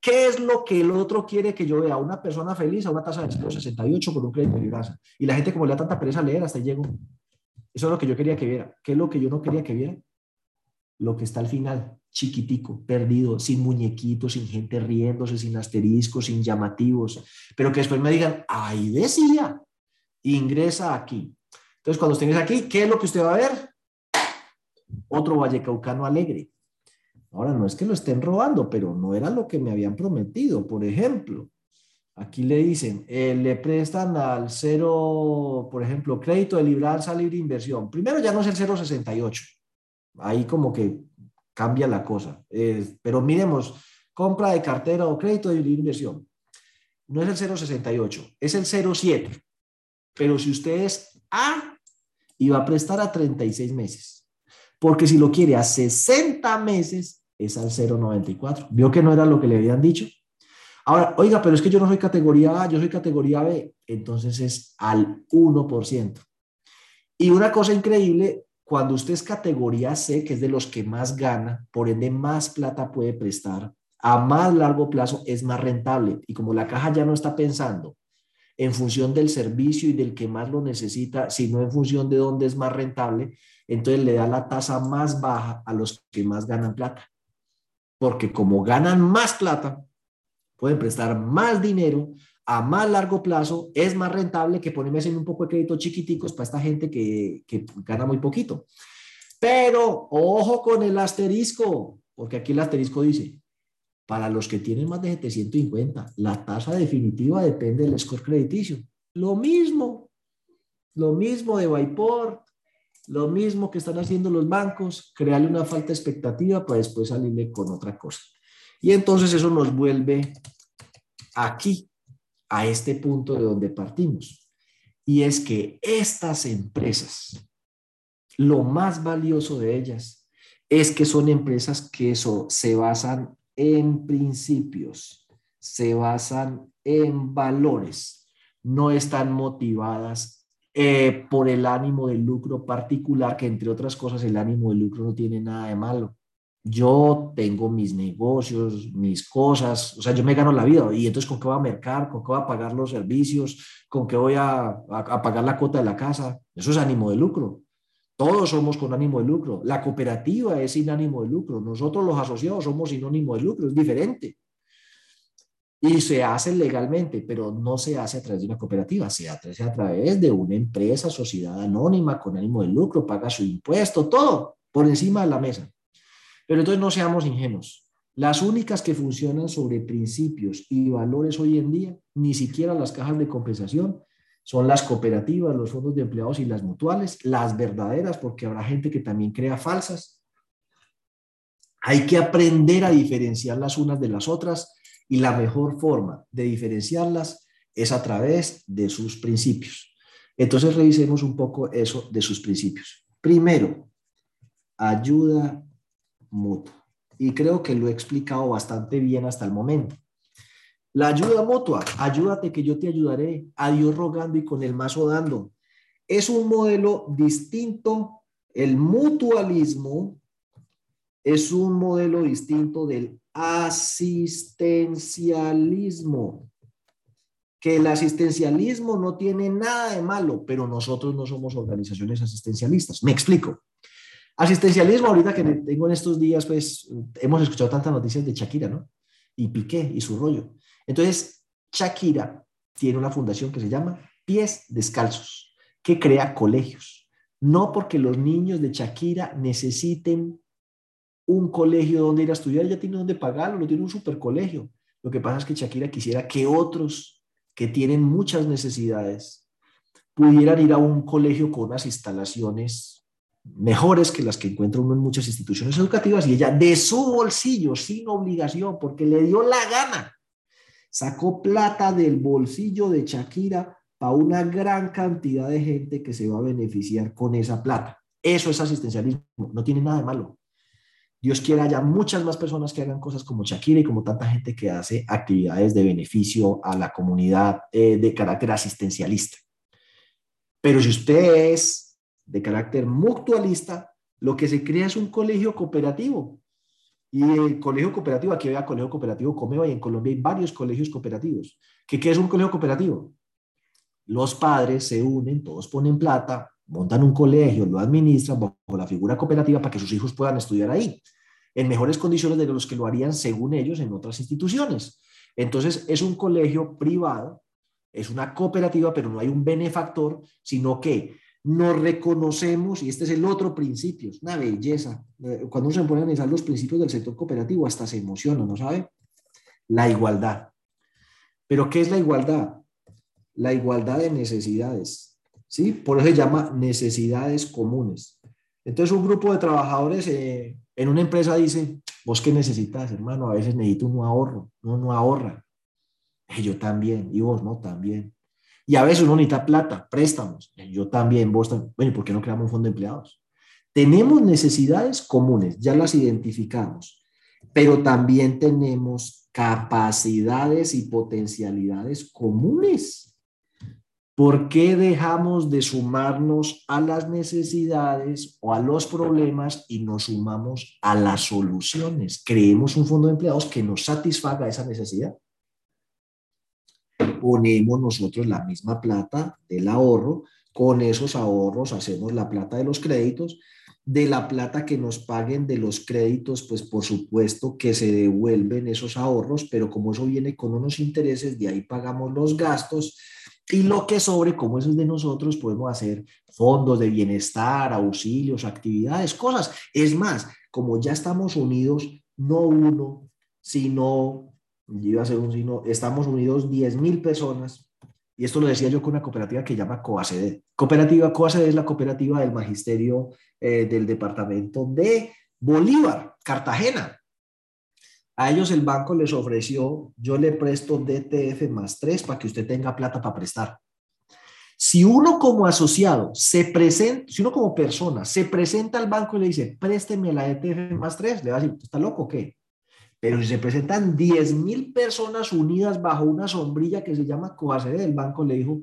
¿Qué es lo que el otro quiere que yo vea? Una persona feliz a una tasa de 68 por un crédito de libranza. Y la gente como le da tanta pereza leer, hasta llego. Eso es lo que yo quería que viera. ¿Qué es lo que yo no quería que viera? Lo que está al final, chiquitico, perdido, sin muñequitos, sin gente riéndose, sin asteriscos, sin llamativos. Pero que después me digan, ahí decía, ingresa aquí. Entonces, cuando estés aquí, ¿qué es lo que usted va a ver? Otro Vallecaucano alegre Ahora, no es que lo estén robando, pero no era lo que me habían prometido. Por ejemplo, aquí le dicen, eh, le prestan al cero, por ejemplo, crédito de libranza libre inversión. Primero ya no es el 068. Ahí como que cambia la cosa. pero miremos, compra de cartera o crédito de libre inversión. No es el 068, es el 07. Pero si usted es A y va a prestar a 36 meses, porque si lo quiere a 60 meses, es al 0,94. ¿Vio que no era lo que le habían dicho? Ahora, oiga, pero es que yo no soy categoría A, yo soy categoría B. Entonces es al 1%. Y una cosa increíble, cuando usted es categoría C, que es de los que más gana, por ende más plata puede prestar, a más largo plazo es más rentable. Y como la caja ya no está pensando en función del servicio y del que más lo necesita, sino en función de dónde es más rentable, entonces le da la tasa más baja a los que más ganan plata porque como ganan más plata, pueden prestar más dinero a más largo plazo, es más rentable que ponerme un poco de crédito chiquiticos para esta gente que, que gana muy poquito. Pero ojo con el asterisco, porque aquí el asterisco dice, para los que tienen más de 750, la tasa definitiva depende del score crediticio. Lo mismo, lo mismo de Vaipor, lo mismo que están haciendo los bancos, crearle una falta de expectativa para después salirle con otra cosa. Y entonces eso nos vuelve aquí, a este punto de donde partimos. Y es que estas empresas, lo más valioso de ellas es que son empresas que eso, se basan en principios, se basan en valores, no están motivadas eh, por el ánimo de lucro particular, que entre otras cosas el ánimo de lucro no tiene nada de malo. Yo tengo mis negocios, mis cosas, o sea, yo me gano la vida y entonces con qué voy a mercar, con qué voy a pagar los servicios, con qué voy a, a pagar la cuota de la casa. Eso es ánimo de lucro. Todos somos con ánimo de lucro. La cooperativa es sin ánimo de lucro. Nosotros los asociados somos sin ánimo de lucro. Es diferente. Y se hace legalmente, pero no se hace a través de una cooperativa. Se hace a través de una empresa, sociedad anónima con ánimo de lucro, paga su impuesto, todo por encima de la mesa. Pero entonces no seamos ingenuos. Las únicas que funcionan sobre principios y valores hoy en día, ni siquiera las cajas de compensación, son las cooperativas, los fondos de empleados y las mutuales, las verdaderas, porque habrá gente que también crea falsas. Hay que aprender a diferenciar las unas de las otras y la mejor forma de diferenciarlas es a través de sus principios. Entonces revisemos un poco eso de sus principios. Primero, ayuda mutua. Y creo que lo he explicado bastante bien hasta el momento. La ayuda mutua, ayúdate que yo te ayudaré, a Dios rogando y con el mazo dando. Es un modelo distinto, el mutualismo es un modelo distinto del asistencialismo. Que el asistencialismo no tiene nada de malo, pero nosotros no somos organizaciones asistencialistas. Me explico. Asistencialismo, ahorita que tengo en estos días, pues hemos escuchado tantas noticias de Shakira, ¿no? Y Piqué y su rollo. Entonces, Shakira tiene una fundación que se llama Pies Descalzos, que crea colegios. No porque los niños de Shakira necesiten un colegio donde ir a estudiar, ya tiene donde pagarlo, no tiene un super colegio. Lo que pasa es que Shakira quisiera que otros que tienen muchas necesidades pudieran ir a un colegio con unas instalaciones mejores que las que encuentra uno en muchas instituciones educativas y ella de su bolsillo, sin obligación, porque le dio la gana, sacó plata del bolsillo de Shakira para una gran cantidad de gente que se va a beneficiar con esa plata. Eso es asistencialismo, no tiene nada de malo. Dios quiera haya muchas más personas que hagan cosas como Shakira y como tanta gente que hace actividades de beneficio a la comunidad eh, de carácter asistencialista. Pero si usted es de carácter mutualista, lo que se crea es un colegio cooperativo y el colegio cooperativo, aquí vea colegio cooperativo Comeva y en Colombia hay varios colegios cooperativos. ¿Qué, ¿Qué es un colegio cooperativo? Los padres se unen, todos ponen plata, montan un colegio, lo administran bajo la figura cooperativa para que sus hijos puedan estudiar ahí, en mejores condiciones de los que lo harían según ellos en otras instituciones. Entonces, es un colegio privado, es una cooperativa, pero no hay un benefactor, sino que nos reconocemos, y este es el otro principio, es una belleza. Eh, cuando uno se pone a analizar los principios del sector cooperativo, hasta se emociona, ¿no sabe? La igualdad. ¿Pero qué es la igualdad? La igualdad de necesidades, ¿sí? Por eso se llama necesidades comunes. Entonces, un grupo de trabajadores eh, en una empresa dice, ¿vos qué necesitas, hermano? A veces necesito un ahorro, no, no ahorra. yo también, y vos, ¿no? También. Y a veces uno necesita plata, préstamos. Yo también, vos también. Bueno, ¿por qué no creamos un fondo de empleados? Tenemos necesidades comunes, ya las identificamos, pero también tenemos capacidades y potencialidades comunes. ¿Por qué dejamos de sumarnos a las necesidades o a los problemas y nos sumamos a las soluciones? Creemos un fondo de empleados que nos satisfaga esa necesidad ponemos nosotros la misma plata del ahorro, con esos ahorros hacemos la plata de los créditos, de la plata que nos paguen de los créditos, pues por supuesto que se devuelven esos ahorros, pero como eso viene con unos intereses, de ahí pagamos los gastos y lo que sobre, como eso es de nosotros, podemos hacer fondos de bienestar, auxilios, actividades, cosas. Es más, como ya estamos unidos, no uno, sino iba a ser un signo, estamos unidos 10.000 personas, y esto lo decía yo con una cooperativa que llama COACD. Cooperativa COACD es la cooperativa del magisterio eh, del departamento de Bolívar, Cartagena. A ellos el banco les ofreció, yo le presto DTF más 3 para que usted tenga plata para prestar. Si uno como asociado se presenta, si uno como persona se presenta al banco y le dice, présteme la DTF más 3, le va a decir, ¿está loco o qué? Pero si se presentan 10.000 personas unidas bajo una sombrilla que se llama Coacede, el banco le dijo,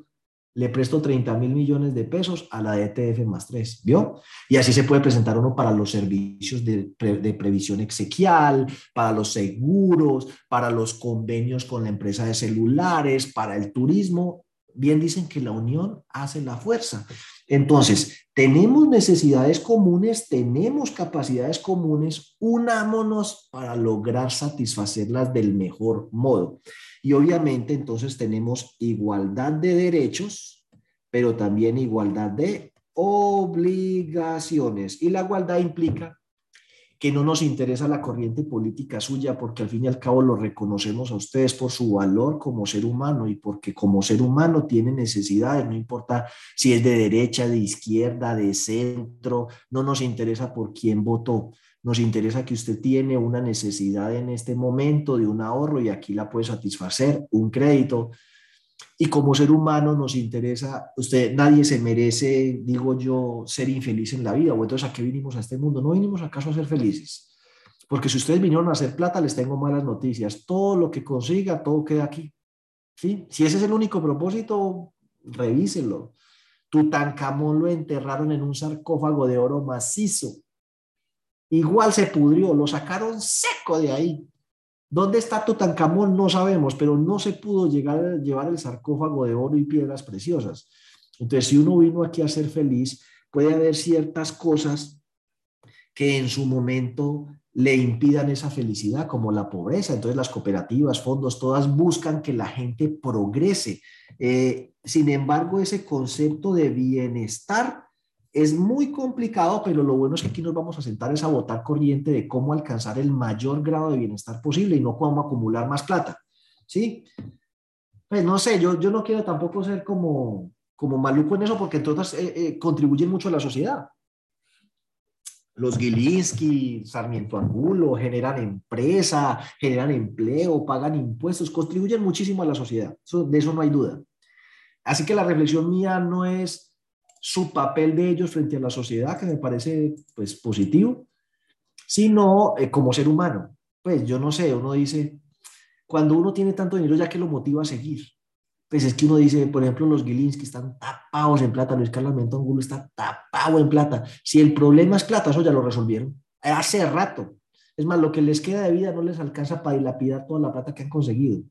le presto 30 mil millones de pesos a la ETF más 3, ¿vio? Y así se puede presentar uno para los servicios de, de, previsión exequial, para los seguros, para los convenios con la empresa de celulares, para el turismo. Bien dicen que la unión hace la fuerza. Entonces, tenemos necesidades comunes, tenemos capacidades comunes, unámonos para lograr satisfacerlas del mejor modo. Y obviamente entonces tenemos igualdad de derechos, pero también igualdad de obligaciones. Y la igualdad implica que no nos interesa la corriente política suya porque al fin y al cabo lo reconocemos a ustedes por su valor como ser humano y porque como ser humano tiene necesidades, no importa si es de derecha, de izquierda, de centro, no nos interesa por quién votó. Nos interesa que usted tiene una necesidad en este momento de un ahorro y aquí la puede satisfacer, un crédito. Y como ser humano nos interesa, usted, nadie se merece, digo yo, ser infeliz en la vida. O entonces, ¿a qué vinimos a este mundo? No vinimos acaso a ser felices. Porque si ustedes vinieron a hacer plata, les tengo malas noticias. Todo lo que consiga, todo queda aquí. ¿Sí? Si ese es el único propósito, revíselo. Tutankamón lo enterraron en un sarcófago de oro macizo igual se pudrió, lo sacaron seco de ahí. ¿Dónde está Tutankamón? No sabemos, pero no se pudo llegar a llevar el sarcófago de oro y piedras preciosas. Entonces, si uno vino aquí a ser feliz, puede haber ciertas cosas que en su momento le impidan esa felicidad, como la pobreza. Entonces, las cooperativas, fondos, todas buscan que la gente progrese. Eh, sin embargo, ese concepto de bienestar es muy complicado, pero lo bueno es que aquí nos vamos a sentar esa votar corriente de cómo alcanzar el mayor grado de bienestar posible y no cómo acumular más plata. ¿Sí? Pues no sé, yo, yo no quiero tampoco ser como, como maluco en eso porque entonces eh, eh, contribuyen mucho a la sociedad. Los Gilinski, Sarmiento Angulo, generan empresa, generan empleo, pagan impuestos, contribuyen muchísimo a la sociedad. de eso no hay duda. Así que la reflexión mía no es su papel de ellos frente a la sociedad, que me parece pues positivo, sino eh, como ser humano. Pues yo no sé, uno dice, cuando uno tiene tanto dinero, ya que lo motiva a seguir. Pues es que uno dice, por ejemplo, los Gilinski están tapados en plata, Luis Carlos Angulo está tapado en plata. Si el problema es plata, eso ya lo resolvieron hace rato. Es más, lo que les queda de vida no les alcanza para dilapidar toda la plata que han conseguido.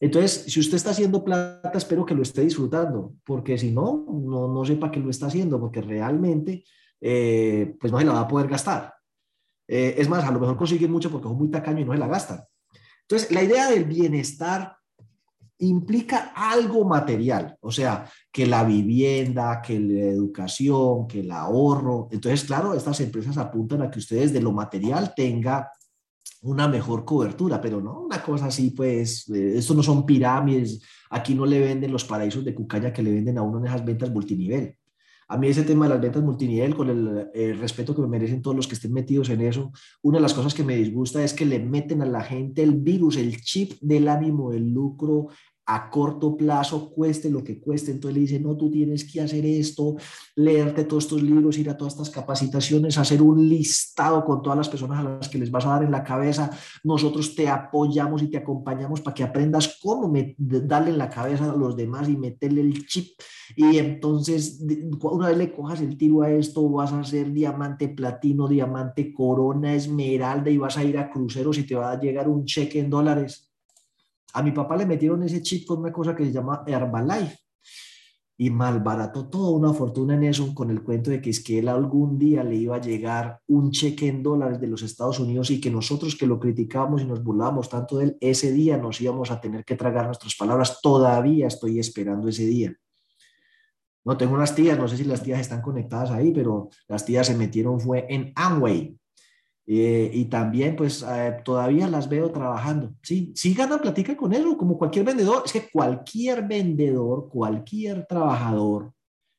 Entonces, si usted está haciendo plata, espero que lo esté disfrutando, porque si no, no, no sepa que lo está haciendo, porque realmente, eh, pues no se la va a poder gastar. Eh, es más, a lo mejor consigue mucho porque es muy tacaño y no se la gastan. Entonces, la idea del bienestar implica algo material, o sea, que la vivienda, que la educación, que el ahorro. Entonces, claro, estas empresas apuntan a que ustedes de lo material tenga una mejor cobertura, pero no una cosa así, pues, eh, esto no son pirámides, aquí no le venden los paraísos de Cucaña que le venden a uno en esas ventas multinivel. A mí ese tema de las ventas multinivel, con el, el, respeto que me merecen todos los que estén metidos en eso, una de las cosas que me disgusta es que le meten a la gente el virus, el chip del ánimo, del lucro, a corto plazo, cueste lo que cueste. Entonces le dice, no, tú tienes que hacer esto, leerte todos estos libros, ir a todas estas capacitaciones, hacer un listado con todas las personas a las que les vas a dar en la cabeza. Nosotros te apoyamos y te acompañamos para que aprendas cómo darle en la cabeza a los demás y meterle el chip. Y entonces, una vez le cojas el tiro a esto, vas a hacer diamante platino, diamante corona, esmeralda y vas a ir a cruceros y te va a llegar un cheque en dólares a mi papá le metieron ese chip con una cosa que se llama Herbalife y malbarató toda una fortuna en eso con el cuento de que es que él algún día le iba a llegar un cheque en dólares de los Estados Unidos y que nosotros que lo criticábamos y nos burlábamos tanto de él, ese día nos íbamos a tener que tragar nuestras palabras. Todavía estoy esperando ese día. No tengo unas tías, no sé si las tías están conectadas ahí, pero las tías se metieron fue en Amway. Eh, y también, pues, eh, todavía las veo trabajando. Sí, sí ganan platica con eso, como cualquier vendedor. Es que cualquier vendedor, cualquier trabajador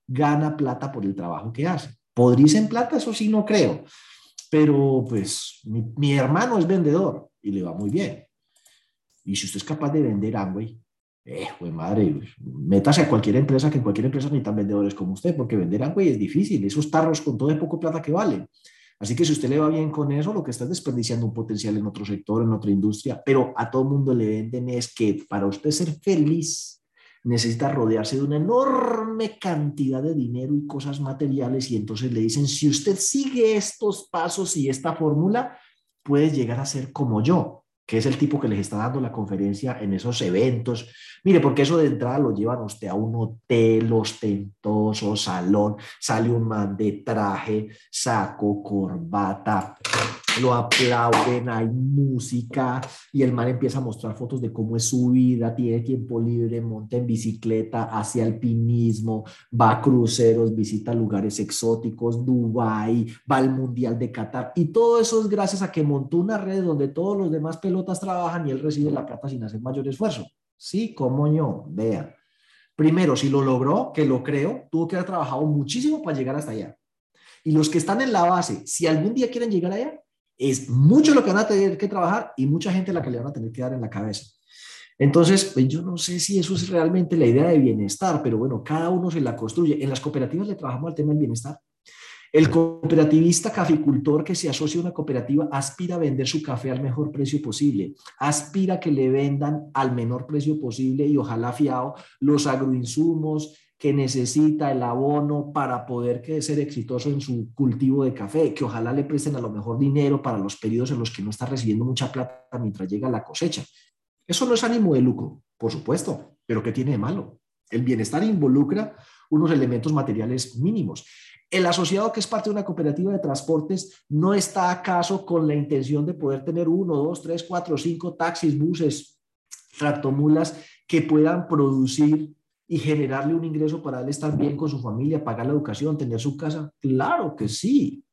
gana plata por el trabajo que hace. ¿Podría en plata? Eso sí, no creo. Pero, pues, mi, hermano es vendedor y le va muy bien. Y si usted es capaz de vender Amway, eh, pues madre, métase a cualquier empresa, que en cualquier empresa necesitan vendedores como usted, porque vender Amway es difícil. Esos tarros con todo de poco plata que valen. Así que si usted le va bien con eso, lo que está es desperdiciando un potencial en otro sector, en otra industria, pero a todo mundo le venden es que para usted ser feliz necesita rodearse de una enorme cantidad de dinero y cosas materiales y entonces le dicen, si usted sigue estos pasos y esta fórmula, puede llegar a ser como yo que es el tipo que les está dando la conferencia en esos eventos. Mire, porque eso de entrada lo llevan usted a un hotel ostentoso, salón, sale un man de traje, saco, corbata, lo aplauden, hay música y el man empieza a mostrar fotos de cómo es su vida, tiene tiempo libre, monta en bicicleta, hace alpinismo, va a cruceros, visita lugares exóticos, Dubai, va al Mundial de Qatar y todo eso es gracias a que montó una red donde todos los demás pelotas trabajan y él recibe la plata sin hacer mayor esfuerzo. Sí, como yo, vea. Primero, si lo logró, que lo creo, tuvo que haber trabajado muchísimo para llegar hasta allá. Y los que están en la base, si algún día quieren llegar allá, es mucho lo que van a tener que trabajar y mucha gente la que le van a tener que dar en la cabeza. Entonces, pues yo no sé si eso es realmente la idea de bienestar, pero bueno, cada uno se la construye. En las cooperativas le trabajamos al tema del bienestar. El cooperativista caficultor que se asocia a una cooperativa aspira a vender su café al mejor precio posible, aspira a que le vendan al menor precio posible y ojalá fiado los agroinsumos, que necesita el abono para poder ser exitoso en su cultivo de café, que ojalá le presten a lo mejor dinero para los periodos en los que no está recibiendo mucha plata mientras llega la cosecha. Eso no es ánimo de lucro, por supuesto, pero ¿qué tiene de malo? El bienestar involucra unos elementos materiales mínimos. El asociado que es parte de una cooperativa de transportes no está acaso con la intención de poder tener uno, dos, tres, cuatro, cinco taxis, buses, tractomulas que puedan producir y generarle un ingreso para él estar bien con su familia, pagar la educación, tener su casa? Claro que sí.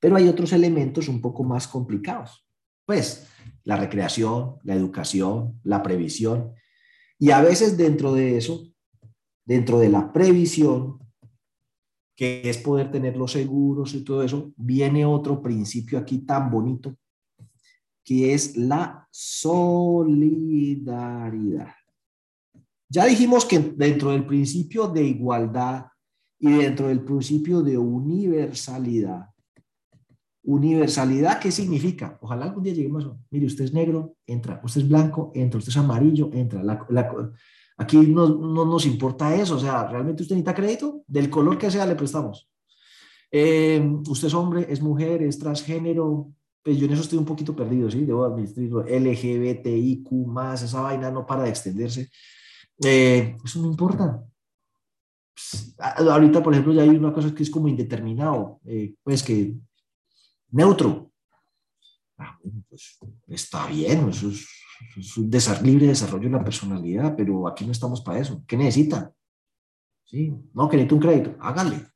Pero hay otros elementos un poco más complicados. Pues la recreación, la educación, la previsión. Y a veces dentro de eso, dentro de la previsión, que es poder tener los seguros y todo eso, viene otro principio aquí tan bonito, que es la solidaridad. Ya dijimos que dentro del principio de igualdad y dentro del principio de universalidad, universalidad, ¿qué significa? Ojalá algún día lleguemos a, mire, usted es negro, entra, usted es blanco, entra, usted es amarillo, entra. aquí no, no, nos importa eso, o sea, realmente usted necesita crédito, del color que sea le prestamos. Eh, usted es hombre, es mujer, es transgénero, pues yo en eso estoy un poquito perdido, ¿sí? Debo administrar LGBTIQ esa vaina no para de extenderse. Eh, eso no importa. Pues, ahorita, por ejemplo, ya hay una cosa que es como indeterminado, eh, pues que neutro. Ah, pues, está bien, eso es, un libre desarrollo de la personalidad, pero aquí no estamos para eso. ¿Qué necesita? ¿Sí? No, que necesita un crédito, hágale.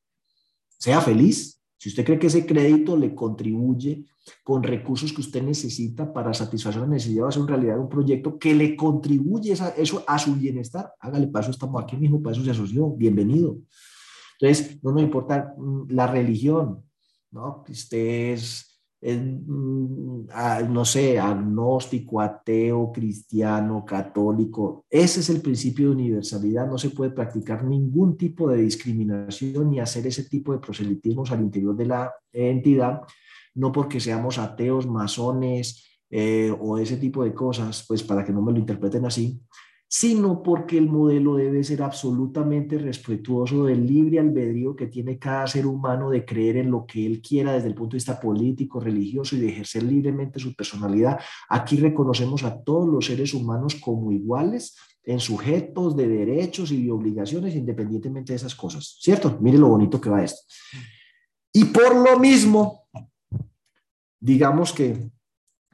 Sea feliz, si usted cree que ese crédito le contribuye con recursos que usted necesita para satisfacer la necesidad de hacer en realidad un proyecto que le contribuye eso a su bienestar, hágale paso, estamos aquí mismo, para eso se asoció, bienvenido. Entonces, no nos importa mm, la religión, ¿no? Que usted es Mm, no sé, agnóstico, ateo, cristiano, católico. Ese es el principio de universalidad. No se puede practicar ningún tipo de discriminación ni hacer ese tipo de proselitismos al interior de la entidad, no porque seamos ateos, masones eh, o ese tipo de cosas, pues para que no me lo interpreten así, sino porque el modelo debe ser absolutamente respetuoso del libre albedrío que tiene cada ser humano de creer en lo que él quiera desde el punto de vista político, religioso y de ejercer libremente su personalidad. Aquí reconocemos a todos los seres humanos como iguales en sujetos de derechos y de obligaciones independientemente de esas cosas, ¿cierto? Mire lo bonito que va esto. Y por lo mismo, digamos que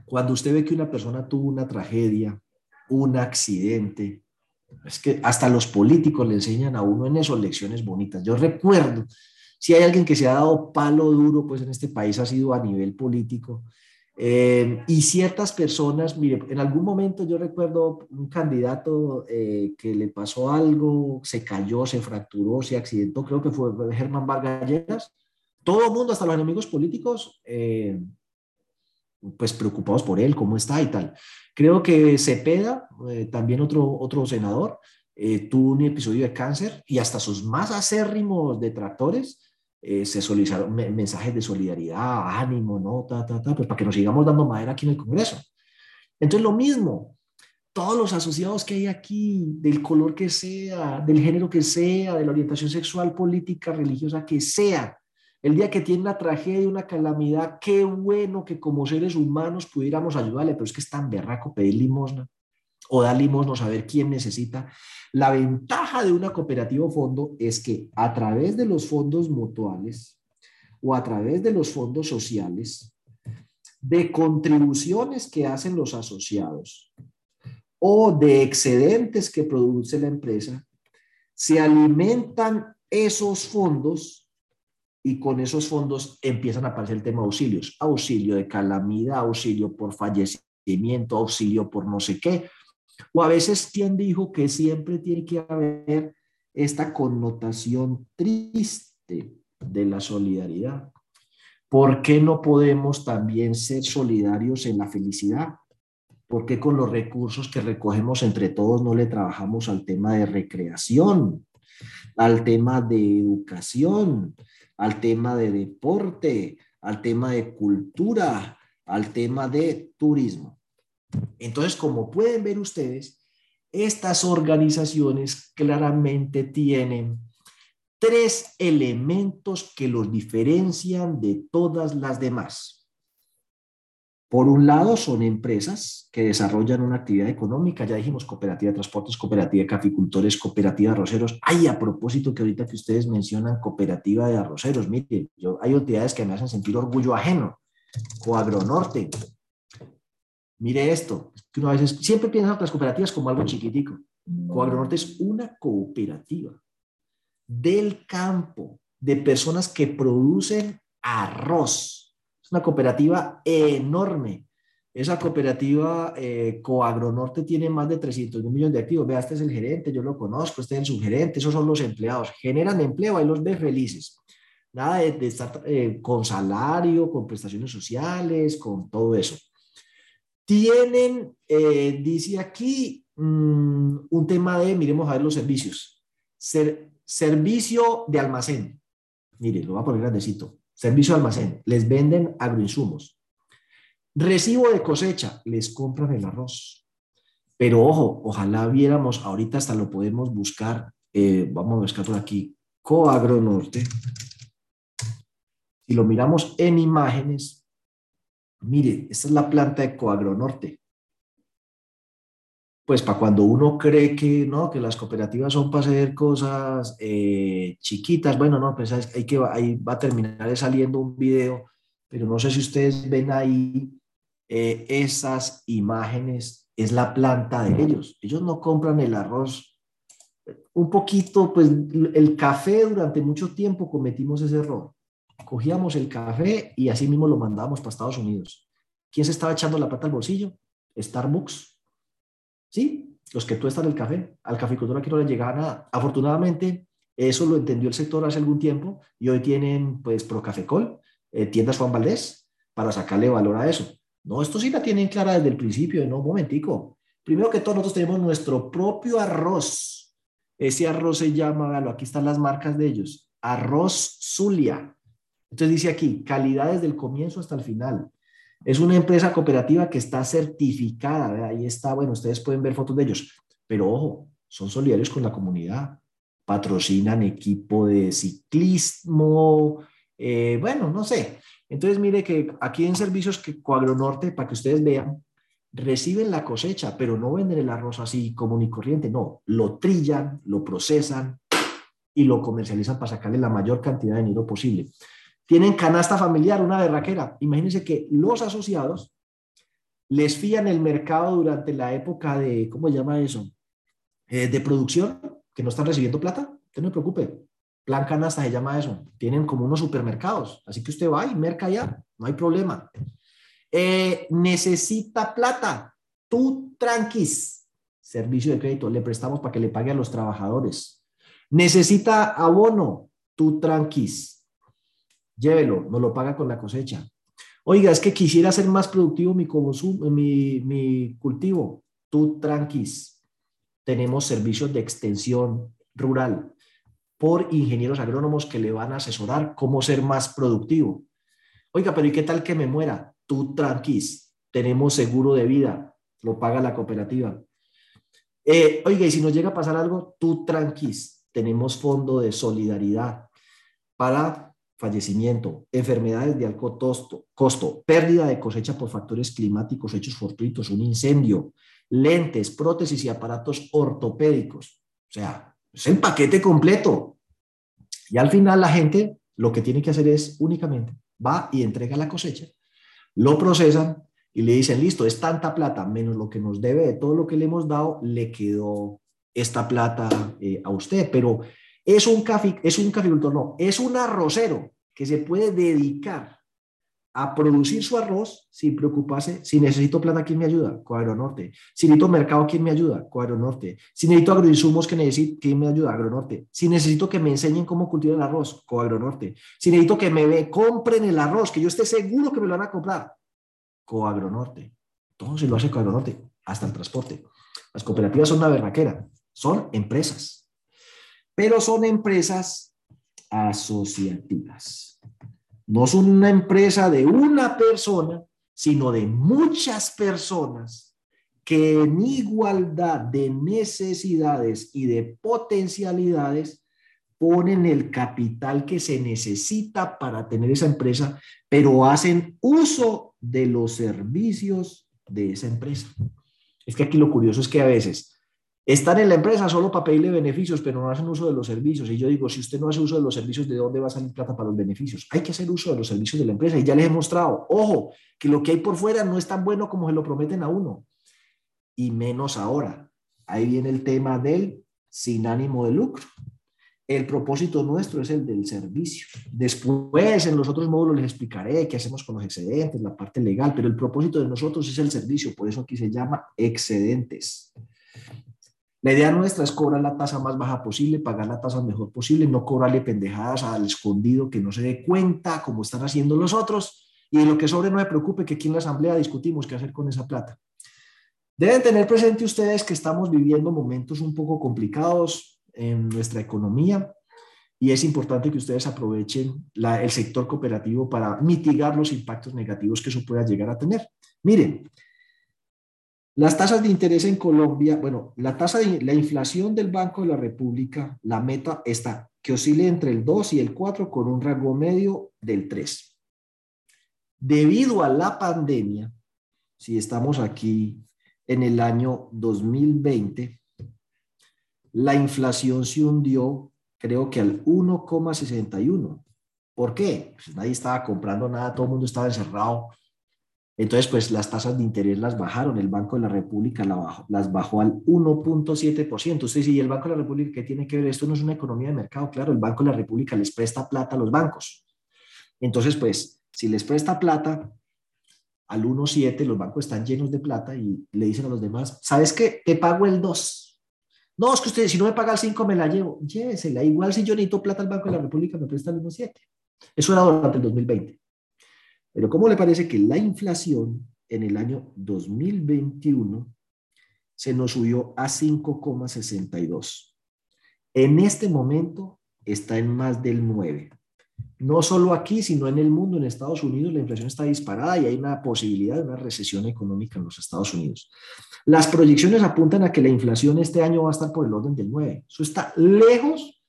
cuando usted ve que una persona tuvo una tragedia, un accidente. Es que hasta los políticos le enseñan a uno en eso lecciones bonitas. Yo recuerdo, si hay alguien que se ha dado palo duro, pues en este país ha sido a nivel político. Eh, y ciertas personas, mire, en algún momento yo recuerdo un candidato eh, que le pasó algo, se cayó, se fracturó, se accidentó, creo que fue Germán Vargas Todo el mundo, hasta los enemigos políticos, eh, pues preocupados por él, cómo está y tal. Creo que Cepeda, eh, también otro, otro senador, eh, tuvo un episodio de cáncer y hasta sus más acérrimos detractores eh, se solicitaron mensajes de solidaridad, ánimo, ¿no? Ta, ta, ta, pues para que nos sigamos dando madera aquí en el Congreso. Entonces, lo mismo, todos los asociados que hay aquí, del color que sea, del género que sea, de la orientación sexual, política, religiosa que sea, el día que tiene una tragedia, una calamidad, qué bueno que como seres humanos pudiéramos ayudarle, pero es que es tan berraco pedir limosna o dar limosna, saber quién necesita. La ventaja de una cooperativa o fondo es que a través de los fondos mutuales o a través de los fondos sociales, de contribuciones que hacen los asociados o de excedentes que produce la empresa, se alimentan esos fondos y con esos fondos empiezan a aparecer el tema de auxilios, auxilio de calamidad, auxilio por fallecimiento, auxilio por no sé qué. O a veces, ¿quién dijo que siempre tiene que haber esta connotación triste de la solidaridad? ¿Por qué no podemos también ser solidarios en la felicidad? ¿Por qué con los recursos que recogemos entre todos no le trabajamos al tema de recreación, al tema de educación, al tema de deporte, al tema de cultura, al tema de turismo. Entonces, como pueden ver ustedes, estas organizaciones claramente tienen tres elementos que los diferencian de todas las demás. Por un lado, son empresas que desarrollan una actividad económica, ya dijimos cooperativa de transportes, cooperativa de caficultores, cooperativa de arroceros. Ay, a propósito que ahorita que ustedes mencionan cooperativa de arroceros, miren, yo, hay entidades que me hacen sentir orgullo ajeno. Coagronorte. Mire esto, que a veces siempre piensa en las cooperativas como algo chiquitico. Coagronorte es una cooperativa del campo, de personas que producen arroz una cooperativa enorme. Esa cooperativa eh, Coagronorte tiene más de 300 millones de activos. Vea, este es el gerente, yo lo conozco, este es el subgerente, esos son los empleados. Generan empleo, ahí los ves felices. Nada de, estar eh, con salario, con prestaciones sociales, con todo eso. Tienen, eh, dice aquí, mm, un tema de, miremos a ver los servicios. servicio de almacén. Mire, lo voy a poner grandecito servicio de almacén, les venden agroinsumos. Recibo de cosecha, les compran el arroz. Pero ojo, ojalá viéramos, ahorita hasta lo podemos buscar, eh, vamos a buscar por aquí, Coagro Norte. Si lo miramos en imágenes, mire, esta es la planta de Coagro Norte pues para cuando uno cree que no, que las cooperativas son para hacer cosas eh, chiquitas, bueno, no, pues hay que, ahí va a terminar saliendo un video, pero no sé si ustedes ven ahí eh, esas imágenes, es la planta de ellos. Ellos no compran el arroz. Un poquito, pues el café durante mucho tiempo cometimos ese error. Cogíamos el café y así mismo lo mandábamos para Estados Unidos. ¿Quién se estaba echando la plata al bolsillo? Starbucks Sí, los que tú estás el café, al caficultor aquí no le llegaba nada. Afortunadamente, eso lo entendió el sector hace algún tiempo y hoy tienen pues Procafecol, eh, tiendas Juan Valdés, para sacarle valor a eso. No, esto sí la tienen clara desde el principio, no, un momentico. Primero que todo, nosotros tenemos nuestro propio arroz. Ese arroz se llama, aquí están las marcas de ellos, arroz Zulia. Entonces dice aquí, calidad desde el comienzo hasta el final. Es una empresa cooperativa que está certificada, ahí está, bueno, ustedes pueden ver fotos de ellos, pero ojo, son solidarios con la comunidad, patrocinan equipo de ciclismo, eh, bueno, no sé. Entonces, mire que aquí en servicios que Coagronorte, para que ustedes vean, reciben la cosecha, pero no venden el arroz así común y corriente, no, lo trillan, lo procesan y lo comercializan para sacarle la mayor cantidad de dinero posible. Tienen canasta familiar, una berraquera. Imagínense que los asociados les fían el mercado durante la época de, ¿cómo se llama eso? Eh, de producción, que no están recibiendo plata. Usted no se preocupe. Plan canasta se llama eso. Tienen como unos supermercados. Así que usted va y merca ya. No hay problema. Eh, necesita plata. Tú tranquis. Servicio de crédito. Le prestamos para que le pague a los trabajadores. Necesita abono. Tú tranquis llévelo, no lo paga con la cosecha. Oiga, es que quisiera ser más productivo mi cultivo. Tú tranquis. Tenemos servicios de extensión rural por ingenieros agrónomos que le van a asesorar cómo ser más productivo. Oiga, pero ¿y qué tal que me muera? Tú tranquis. Tenemos seguro de vida, lo paga la cooperativa. Eh, oiga, y si nos llega a pasar algo, tú tranquis, tenemos fondo de solidaridad para fallecimiento, enfermedades de alto costo, costo, pérdida de cosecha por factores climáticos, hechos fortuitos, un incendio, lentes, prótesis y aparatos ortopédicos. O sea, es el paquete completo. Y al final la gente lo que tiene que hacer es únicamente va y entrega la cosecha, lo procesan y le dicen, listo, es tanta plata menos lo que nos debe de todo lo que le hemos dado, le quedó esta plata eh, a usted. Pero es un, es un caficultor, no, es un arrocero que se puede dedicar a producir su arroz sin preocuparse si necesito plata, ¿quién me ayuda? Cuadro Norte. Si necesito mercado, ¿quién me ayuda? Cuadro Norte. Si necesito agroinsumos, que necesito, ¿quién me ayuda? Agronorte. Si necesito que me enseñen cómo cultivar el arroz, Coagro Norte. Si necesito que me compren el arroz, que yo esté seguro que me lo van a comprar, Coagro Norte. Todo se lo hace Coagro Norte, hasta el transporte. Las cooperativas son una berraquera, son empresas, pero son empresas asociativas. No son una empresa de una persona, sino de muchas personas que en igualdad de necesidades y de potencialidades ponen el capital que se necesita para tener esa empresa, pero hacen uso de los servicios de esa empresa. Es que aquí lo curioso es que a veces están en la empresa solo para pedirle beneficios, pero no hacen uso de los servicios. Y yo digo, si usted no hace uso de los servicios, ¿de dónde va a salir plata para los beneficios? Hay que hacer uso de los servicios de la empresa. Y ya les he mostrado, ojo, que lo que hay por fuera no es tan bueno como se lo prometen a uno. Y menos ahora. Ahí viene el tema del sin ánimo de lucro. El propósito nuestro es el del servicio. Después, en los otros módulos les explicaré qué hacemos con los excedentes, la parte legal, pero el propósito de nosotros es el servicio. Por eso aquí se llama excedentes. La idea nuestra es cobrar la tasa más baja posible, pagar la tasa mejor posible, no cobrarle pendejadas al escondido que no se dé cuenta, como están haciendo los otros, y de lo que sobre no se preocupe, que aquí en la asamblea discutimos qué hacer con esa plata. Deben tener presente ustedes que estamos viviendo momentos un poco complicados en nuestra economía y es importante que ustedes aprovechen el sector cooperativo para mitigar los impactos negativos que eso pueda llegar a tener. Miren, las tasas de interés en Colombia, bueno, la tasa de la inflación del Banco de la República, la meta está que oscile entre el 2 y el 4 con un rango medio del 3. Debido a la pandemia, si estamos aquí en el año 2020, la inflación se hundió, creo que al 1,61. ¿Por qué? Pues nadie estaba comprando nada, todo el mundo estaba encerrado entonces, pues las tasas de interés las bajaron, el Banco de la República las bajó al 1.7%. Usted dice, ¿y el Banco de la República qué tiene que ver? Esto no es una economía de mercado, claro, el Banco de la República les presta plata a los bancos. Entonces, pues, si les presta plata al 1.7, los bancos están llenos de plata y le dicen a los demás, ¿sabes qué? Te pago el 2. No, es que usted, si no me paga el 5, me la llevo. Llévesela. Igual si yo necesito plata al Banco de la República, me presta el 1.7. Eso era durante el 2020. Pero ¿cómo le parece que la inflación en el año 2021 se nos subió a 5,62? En este momento está en más del 9. No solo aquí, sino en el mundo, en Estados Unidos, la inflación está disparada y hay una posibilidad de una recesión económica en los Estados Unidos. Las proyecciones apuntan a que la inflación este año va a estar por el orden del 9. Eso está lejos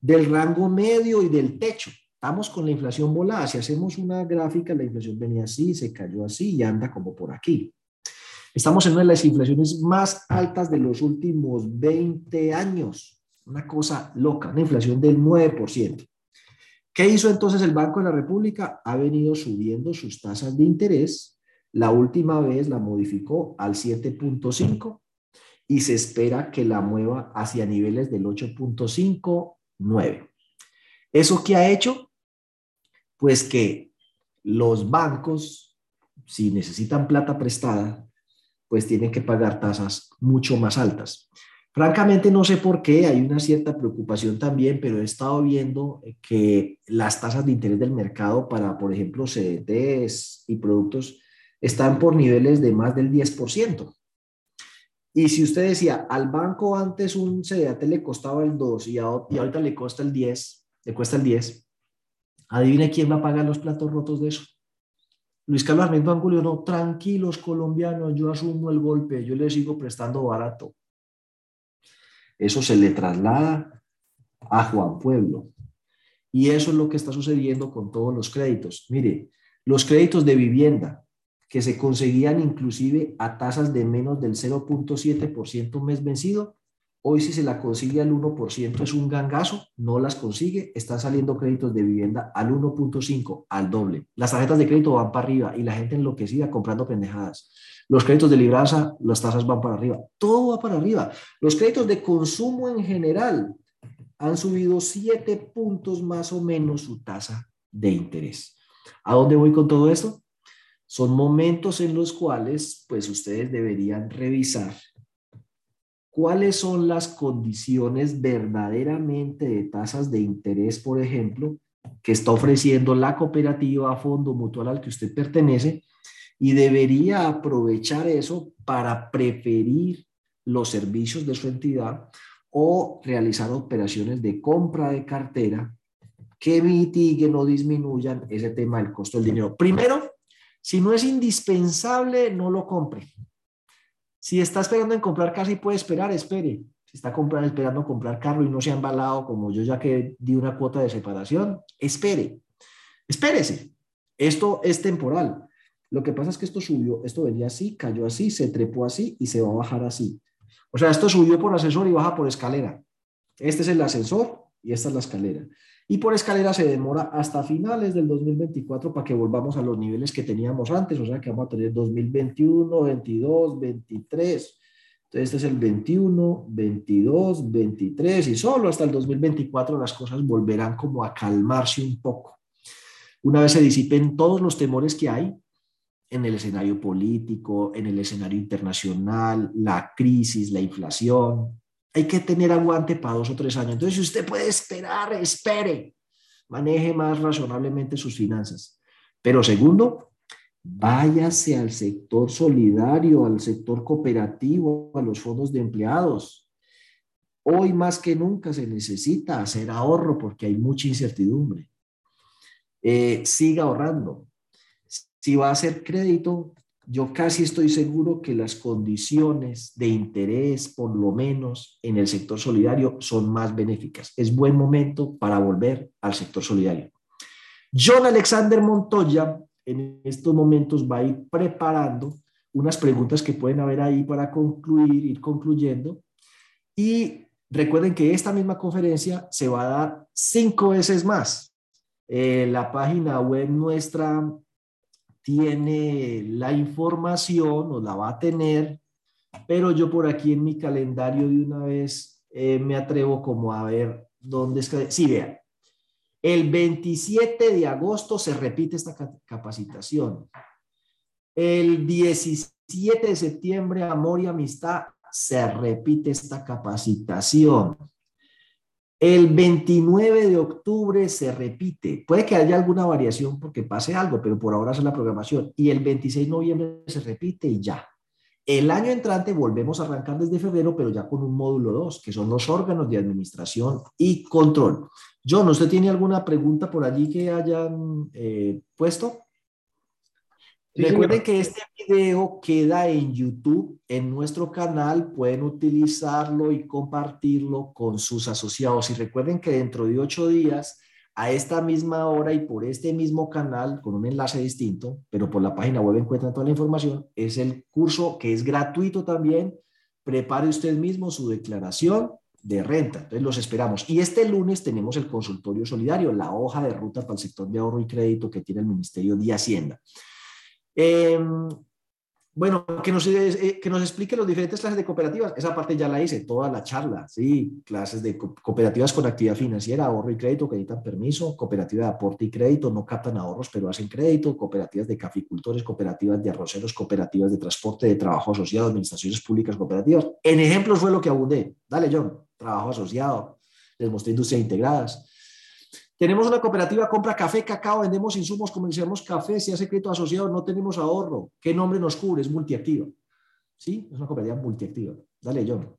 del rango medio y del techo. Estamos con la inflación volada. Si hacemos una gráfica, la inflación venía así, se cayó así y anda como por aquí. Estamos en una de las inflaciones más altas de los últimos 20 años. Una cosa loca, una inflación del 9%. ¿Qué hizo entonces el Banco de la República? Ha venido subiendo sus tasas de interés. La última vez la modificó al 7.5 y se espera que la mueva hacia niveles del 8.5, 9. ¿Eso qué ha hecho? Pues que los bancos, si necesitan plata prestada, pues tienen que pagar tasas mucho más altas. Francamente no sé por qué, hay una cierta preocupación también, pero he estado viendo que las tasas de interés del mercado para, por ejemplo, CDTs y productos están por niveles de más del 10%. Y si usted decía, al banco antes un CDT le costaba el 2 y, ahorita le cuesta el 10, le cuesta el 10, Adivine quién va a pagar los platos rotos de eso. Luis Carlos Armento Angulio, no, tranquilos colombianos, yo asumo el golpe, yo les sigo prestando barato. Eso se le traslada a Juan Pueblo. Y eso es lo que está sucediendo con todos los créditos. Mire, los créditos de vivienda que se conseguían inclusive a tasas de menos del 0.7% mes vencido, hoy si se la consigue al 1% es un gangazo, no las consigue, están saliendo créditos de vivienda al 1.5, al doble. Las tarjetas de crédito van para arriba y la gente enloquecida comprando pendejadas. Los créditos de libranza, las tasas van para arriba, todo va para arriba. Los créditos de consumo en general han subido 7 puntos más o menos su tasa de interés. ¿A dónde voy con todo esto? Son momentos en los cuales, pues ustedes deberían revisar cuáles son las condiciones verdaderamente de tasas de interés, por ejemplo, que está ofreciendo la cooperativa fondo mutual al que usted pertenece y debería aprovechar eso para preferir los servicios de su entidad o realizar operaciones de compra de cartera que mitiguen o disminuyan ese tema del costo del dinero. Primero, si no es indispensable, no lo compre. Si está esperando en comprar casa y puede esperar, espere. Si está comprando, esperando comprar carro y no se ha embalado como yo ya que di una cuota de separación, espere. Espérese. Esto es temporal. Lo que pasa es que esto subió, esto venía así, cayó así, se trepó así y se va a bajar así. O sea, esto subió por ascensor y baja por escalera. Este es el ascensor y esta es la escalera. Y por escalera se demora hasta finales del 2024 para que volvamos a los niveles que teníamos antes, o sea que vamos a tener 2021, 22, 23. Entonces este es el 21, 22, 23 y solo hasta el 2024 las cosas volverán como a calmarse un poco. Una vez se disipen todos los temores que hay en el escenario político, en el escenario internacional, la crisis, la inflación, hay que tener aguante para dos o tres años. Entonces, si usted puede esperar, espere, maneje más razonablemente sus finanzas. Pero segundo, váyase al sector solidario, al sector cooperativo, a los fondos de empleados. Hoy más que nunca se necesita hacer ahorro porque hay mucha incertidumbre. Eh, siga ahorrando. Si va a hacer crédito, yo casi estoy seguro que las condiciones de interés, por lo menos en el sector solidario, son más benéficas. Es buen momento para volver al sector solidario. John Alexander Montoya en estos momentos va a ir preparando unas preguntas que pueden haber ahí para concluir, ir concluyendo. Y recuerden que esta misma conferencia se va a dar cinco veces más. Eh, la página web nuestra tiene la información o la va a tener, pero yo por aquí en mi calendario de una vez eh, me atrevo como a ver dónde es que... Sí, vean. El 27 de agosto se repite esta capacitación. El 17 de septiembre, Amor y Amistad, se repite esta capacitación. El 29 de octubre se repite. Puede que haya alguna variación porque pase algo, pero por ahora es la programación. Y el 26 de noviembre se repite y ya. El año entrante volvemos a arrancar desde febrero, pero ya con un módulo 2, que son los órganos de administración y control. John, ¿usted tiene alguna pregunta por allí que hayan eh, puesto? Recuerden que este video queda en YouTube, en nuestro canal, pueden utilizarlo y compartirlo con sus asociados. Y recuerden que dentro de ocho días, a esta misma hora y por este mismo canal, con un enlace distinto, pero por la página web encuentran toda la información, es el curso que es gratuito también. Prepare usted mismo su declaración de renta. Entonces los esperamos. Y este lunes tenemos el consultorio solidario, la hoja de ruta para el sector de ahorro y crédito que tiene el Ministerio de Hacienda. Em, bueno, que nos, eh, nos explique los diferentes clases de cooperativas. Esa parte ya la hice, toda la charla, ¿sí? Clases de cooperativas con actividad financiera, ahorro y crédito que necesitan permiso, cooperativa de aporte y crédito, no captan ahorros pero hacen crédito, cooperativas de caficultores, cooperativas de arroceros, cooperativas de transporte, de trabajo asociado, administraciones públicas cooperativas. En ejemplos fue lo que abundé. Dale, John, trabajo asociado, les mostré industrias integradas. Tenemos una cooperativa, compra café, cacao, vendemos insumos, comerciamos café, si hace crédito asociado, no tenemos ahorro. ¿Qué nombre nos cubre? Es multiactiva. ¿Sí? Es una cooperativa multiactiva. Dale, John.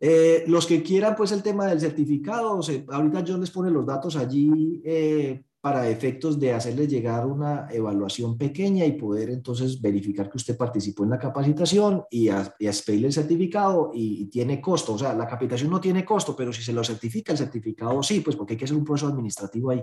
Eh, los que quieran, pues el tema del certificado, ahorita John les pone los datos allí eh, para efectos de hacerle llegar una evaluación pequeña y poder entonces verificar que usted participó en la capacitación y a, y el certificado y, tiene costo. O sea, la capacitación no tiene costo, pero si se lo certifica, el certificado sí, pues porque hay que hacer un proceso administrativo ahí.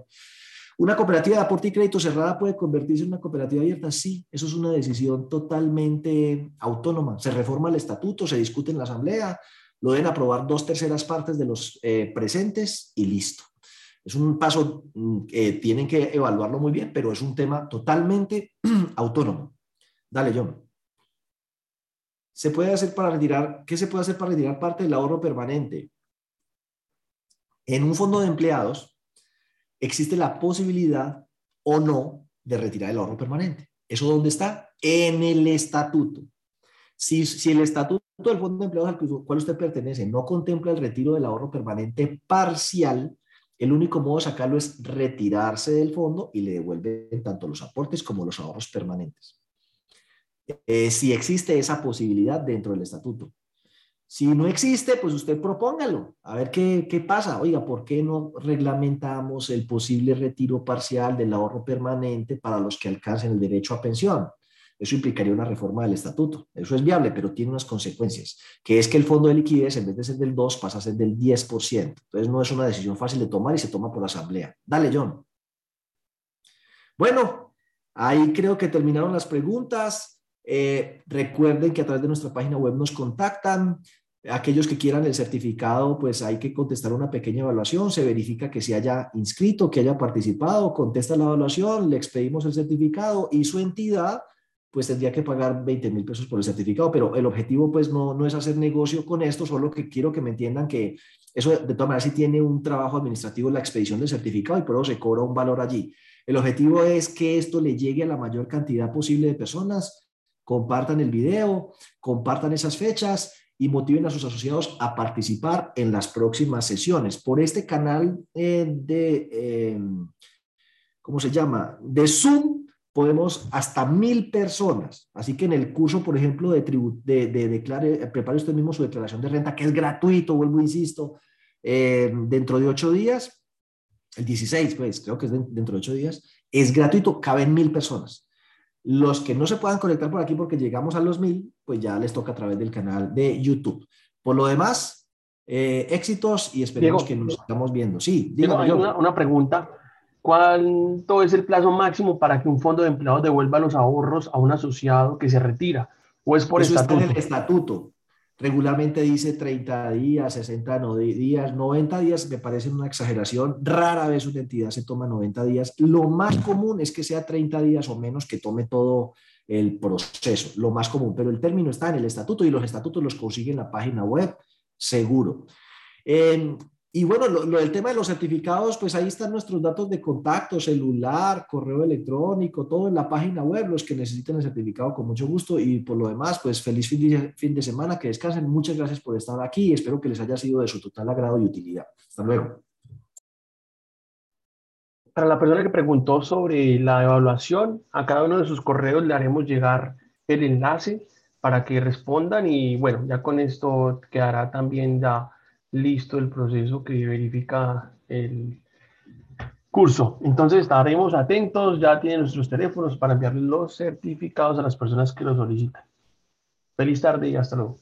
¿Una cooperativa de aporte y crédito cerrada puede convertirse en una cooperativa abierta? Sí, eso es una decisión totalmente autónoma. Se reforma el estatuto, se discute en la asamblea, lo deben aprobar dos terceras partes de los eh, presentes y listo. Es un paso mm, que tienen que evaluarlo muy bien, pero es un tema totalmente [clears throat] autónomo. Dale, John. Se puede hacer para retirar, ¿qué se puede hacer para retirar parte del ahorro permanente? En un fondo de empleados, existe la posibilidad o no de retirar el ahorro permanente. ¿Eso dónde está? En el estatuto. Si, si el estatuto del fondo de empleados al cual usted pertenece no contempla el retiro del ahorro permanente parcial, el único modo de sacarlo es retirarse del fondo y le devuelven tanto los aportes como los ahorros permanentes. Eh, si existe esa posibilidad dentro del estatuto. Si no existe, pues usted propóngalo, a ver qué, qué, pasa. Oiga, ¿por qué no reglamentamos el posible retiro parcial del ahorro permanente para los que alcancen el derecho a pensión? Eso implicaría una reforma del estatuto. Eso es viable, pero tiene unas consecuencias, que es que el fondo de liquidez, en vez de ser del 2, pasa a ser del 10%. Entonces no es una decisión fácil de tomar y se toma por la asamblea. Dale, John. Bueno, ahí creo que terminaron las preguntas. Eh, recuerden que a través de nuestra página web nos contactan. Aquellos que quieran el certificado, pues hay que contestar una pequeña evaluación, se verifica que se haya inscrito, que haya participado, contesta la evaluación, le expedimos el certificado y su entidad pues tendría que pagar 20 mil pesos por el certificado, pero el objetivo pues no, no es hacer negocio con esto, solo que quiero que me entiendan que eso de todas maneras sí tiene un trabajo administrativo la expedición del certificado y por eso se cobra un valor allí. El objetivo es que esto le llegue a la mayor cantidad posible de personas, compartan el video, compartan esas fechas y motiven a sus asociados a participar en las próximas sesiones. Por este canal eh, de, eh, ¿cómo se llama? De Zoom podemos hasta mil personas. Así que en el curso, por ejemplo, de, de, de declare, prepare usted mismo su declaración de renta, que es gratuito, vuelvo, insisto, eh, dentro de ocho días, el 16, pues creo que es dentro de ocho días, es gratuito, caben mil personas. Los que no se puedan conectar por aquí porque llegamos a los mil, pues ya les toca a través del canal de YouTube. Por lo demás, eh, éxitos y esperemos que nos estamos viendo. Sí, dígame una, una, pregunta. ¿Cuánto es el plazo máximo para que un fondo de empleados devuelva los ahorros a un asociado que se retira? ¿O es por Eso estatuto? Está en el estatuto. Regularmente dice 30 días, 60 días, 90 días, me parece una exageración. Rara vez una entidad se toma 90 días. Lo más común es que sea 30 días o menos que tome todo el proceso, lo más común, pero el término está en el estatuto y los estatutos los consiguen en la página web, seguro. Y bueno, lo, del tema de los certificados, pues ahí están nuestros datos de contacto, celular, correo electrónico, todo en la página web, los que necesiten el certificado con mucho gusto. Y por lo demás, pues feliz fin de, fin de semana, que descansen. Muchas gracias por estar aquí y espero que les haya sido de su total agrado y utilidad. Hasta luego. Para la persona que preguntó sobre la evaluación, a cada uno de sus correos le haremos llegar el enlace para que respondan y bueno, ya con esto quedará también ya listo el proceso que verifica el curso. Entonces estaremos atentos, ya tienen nuestros teléfonos para enviarles los certificados a las personas que lo solicitan. Feliz tarde y hasta luego.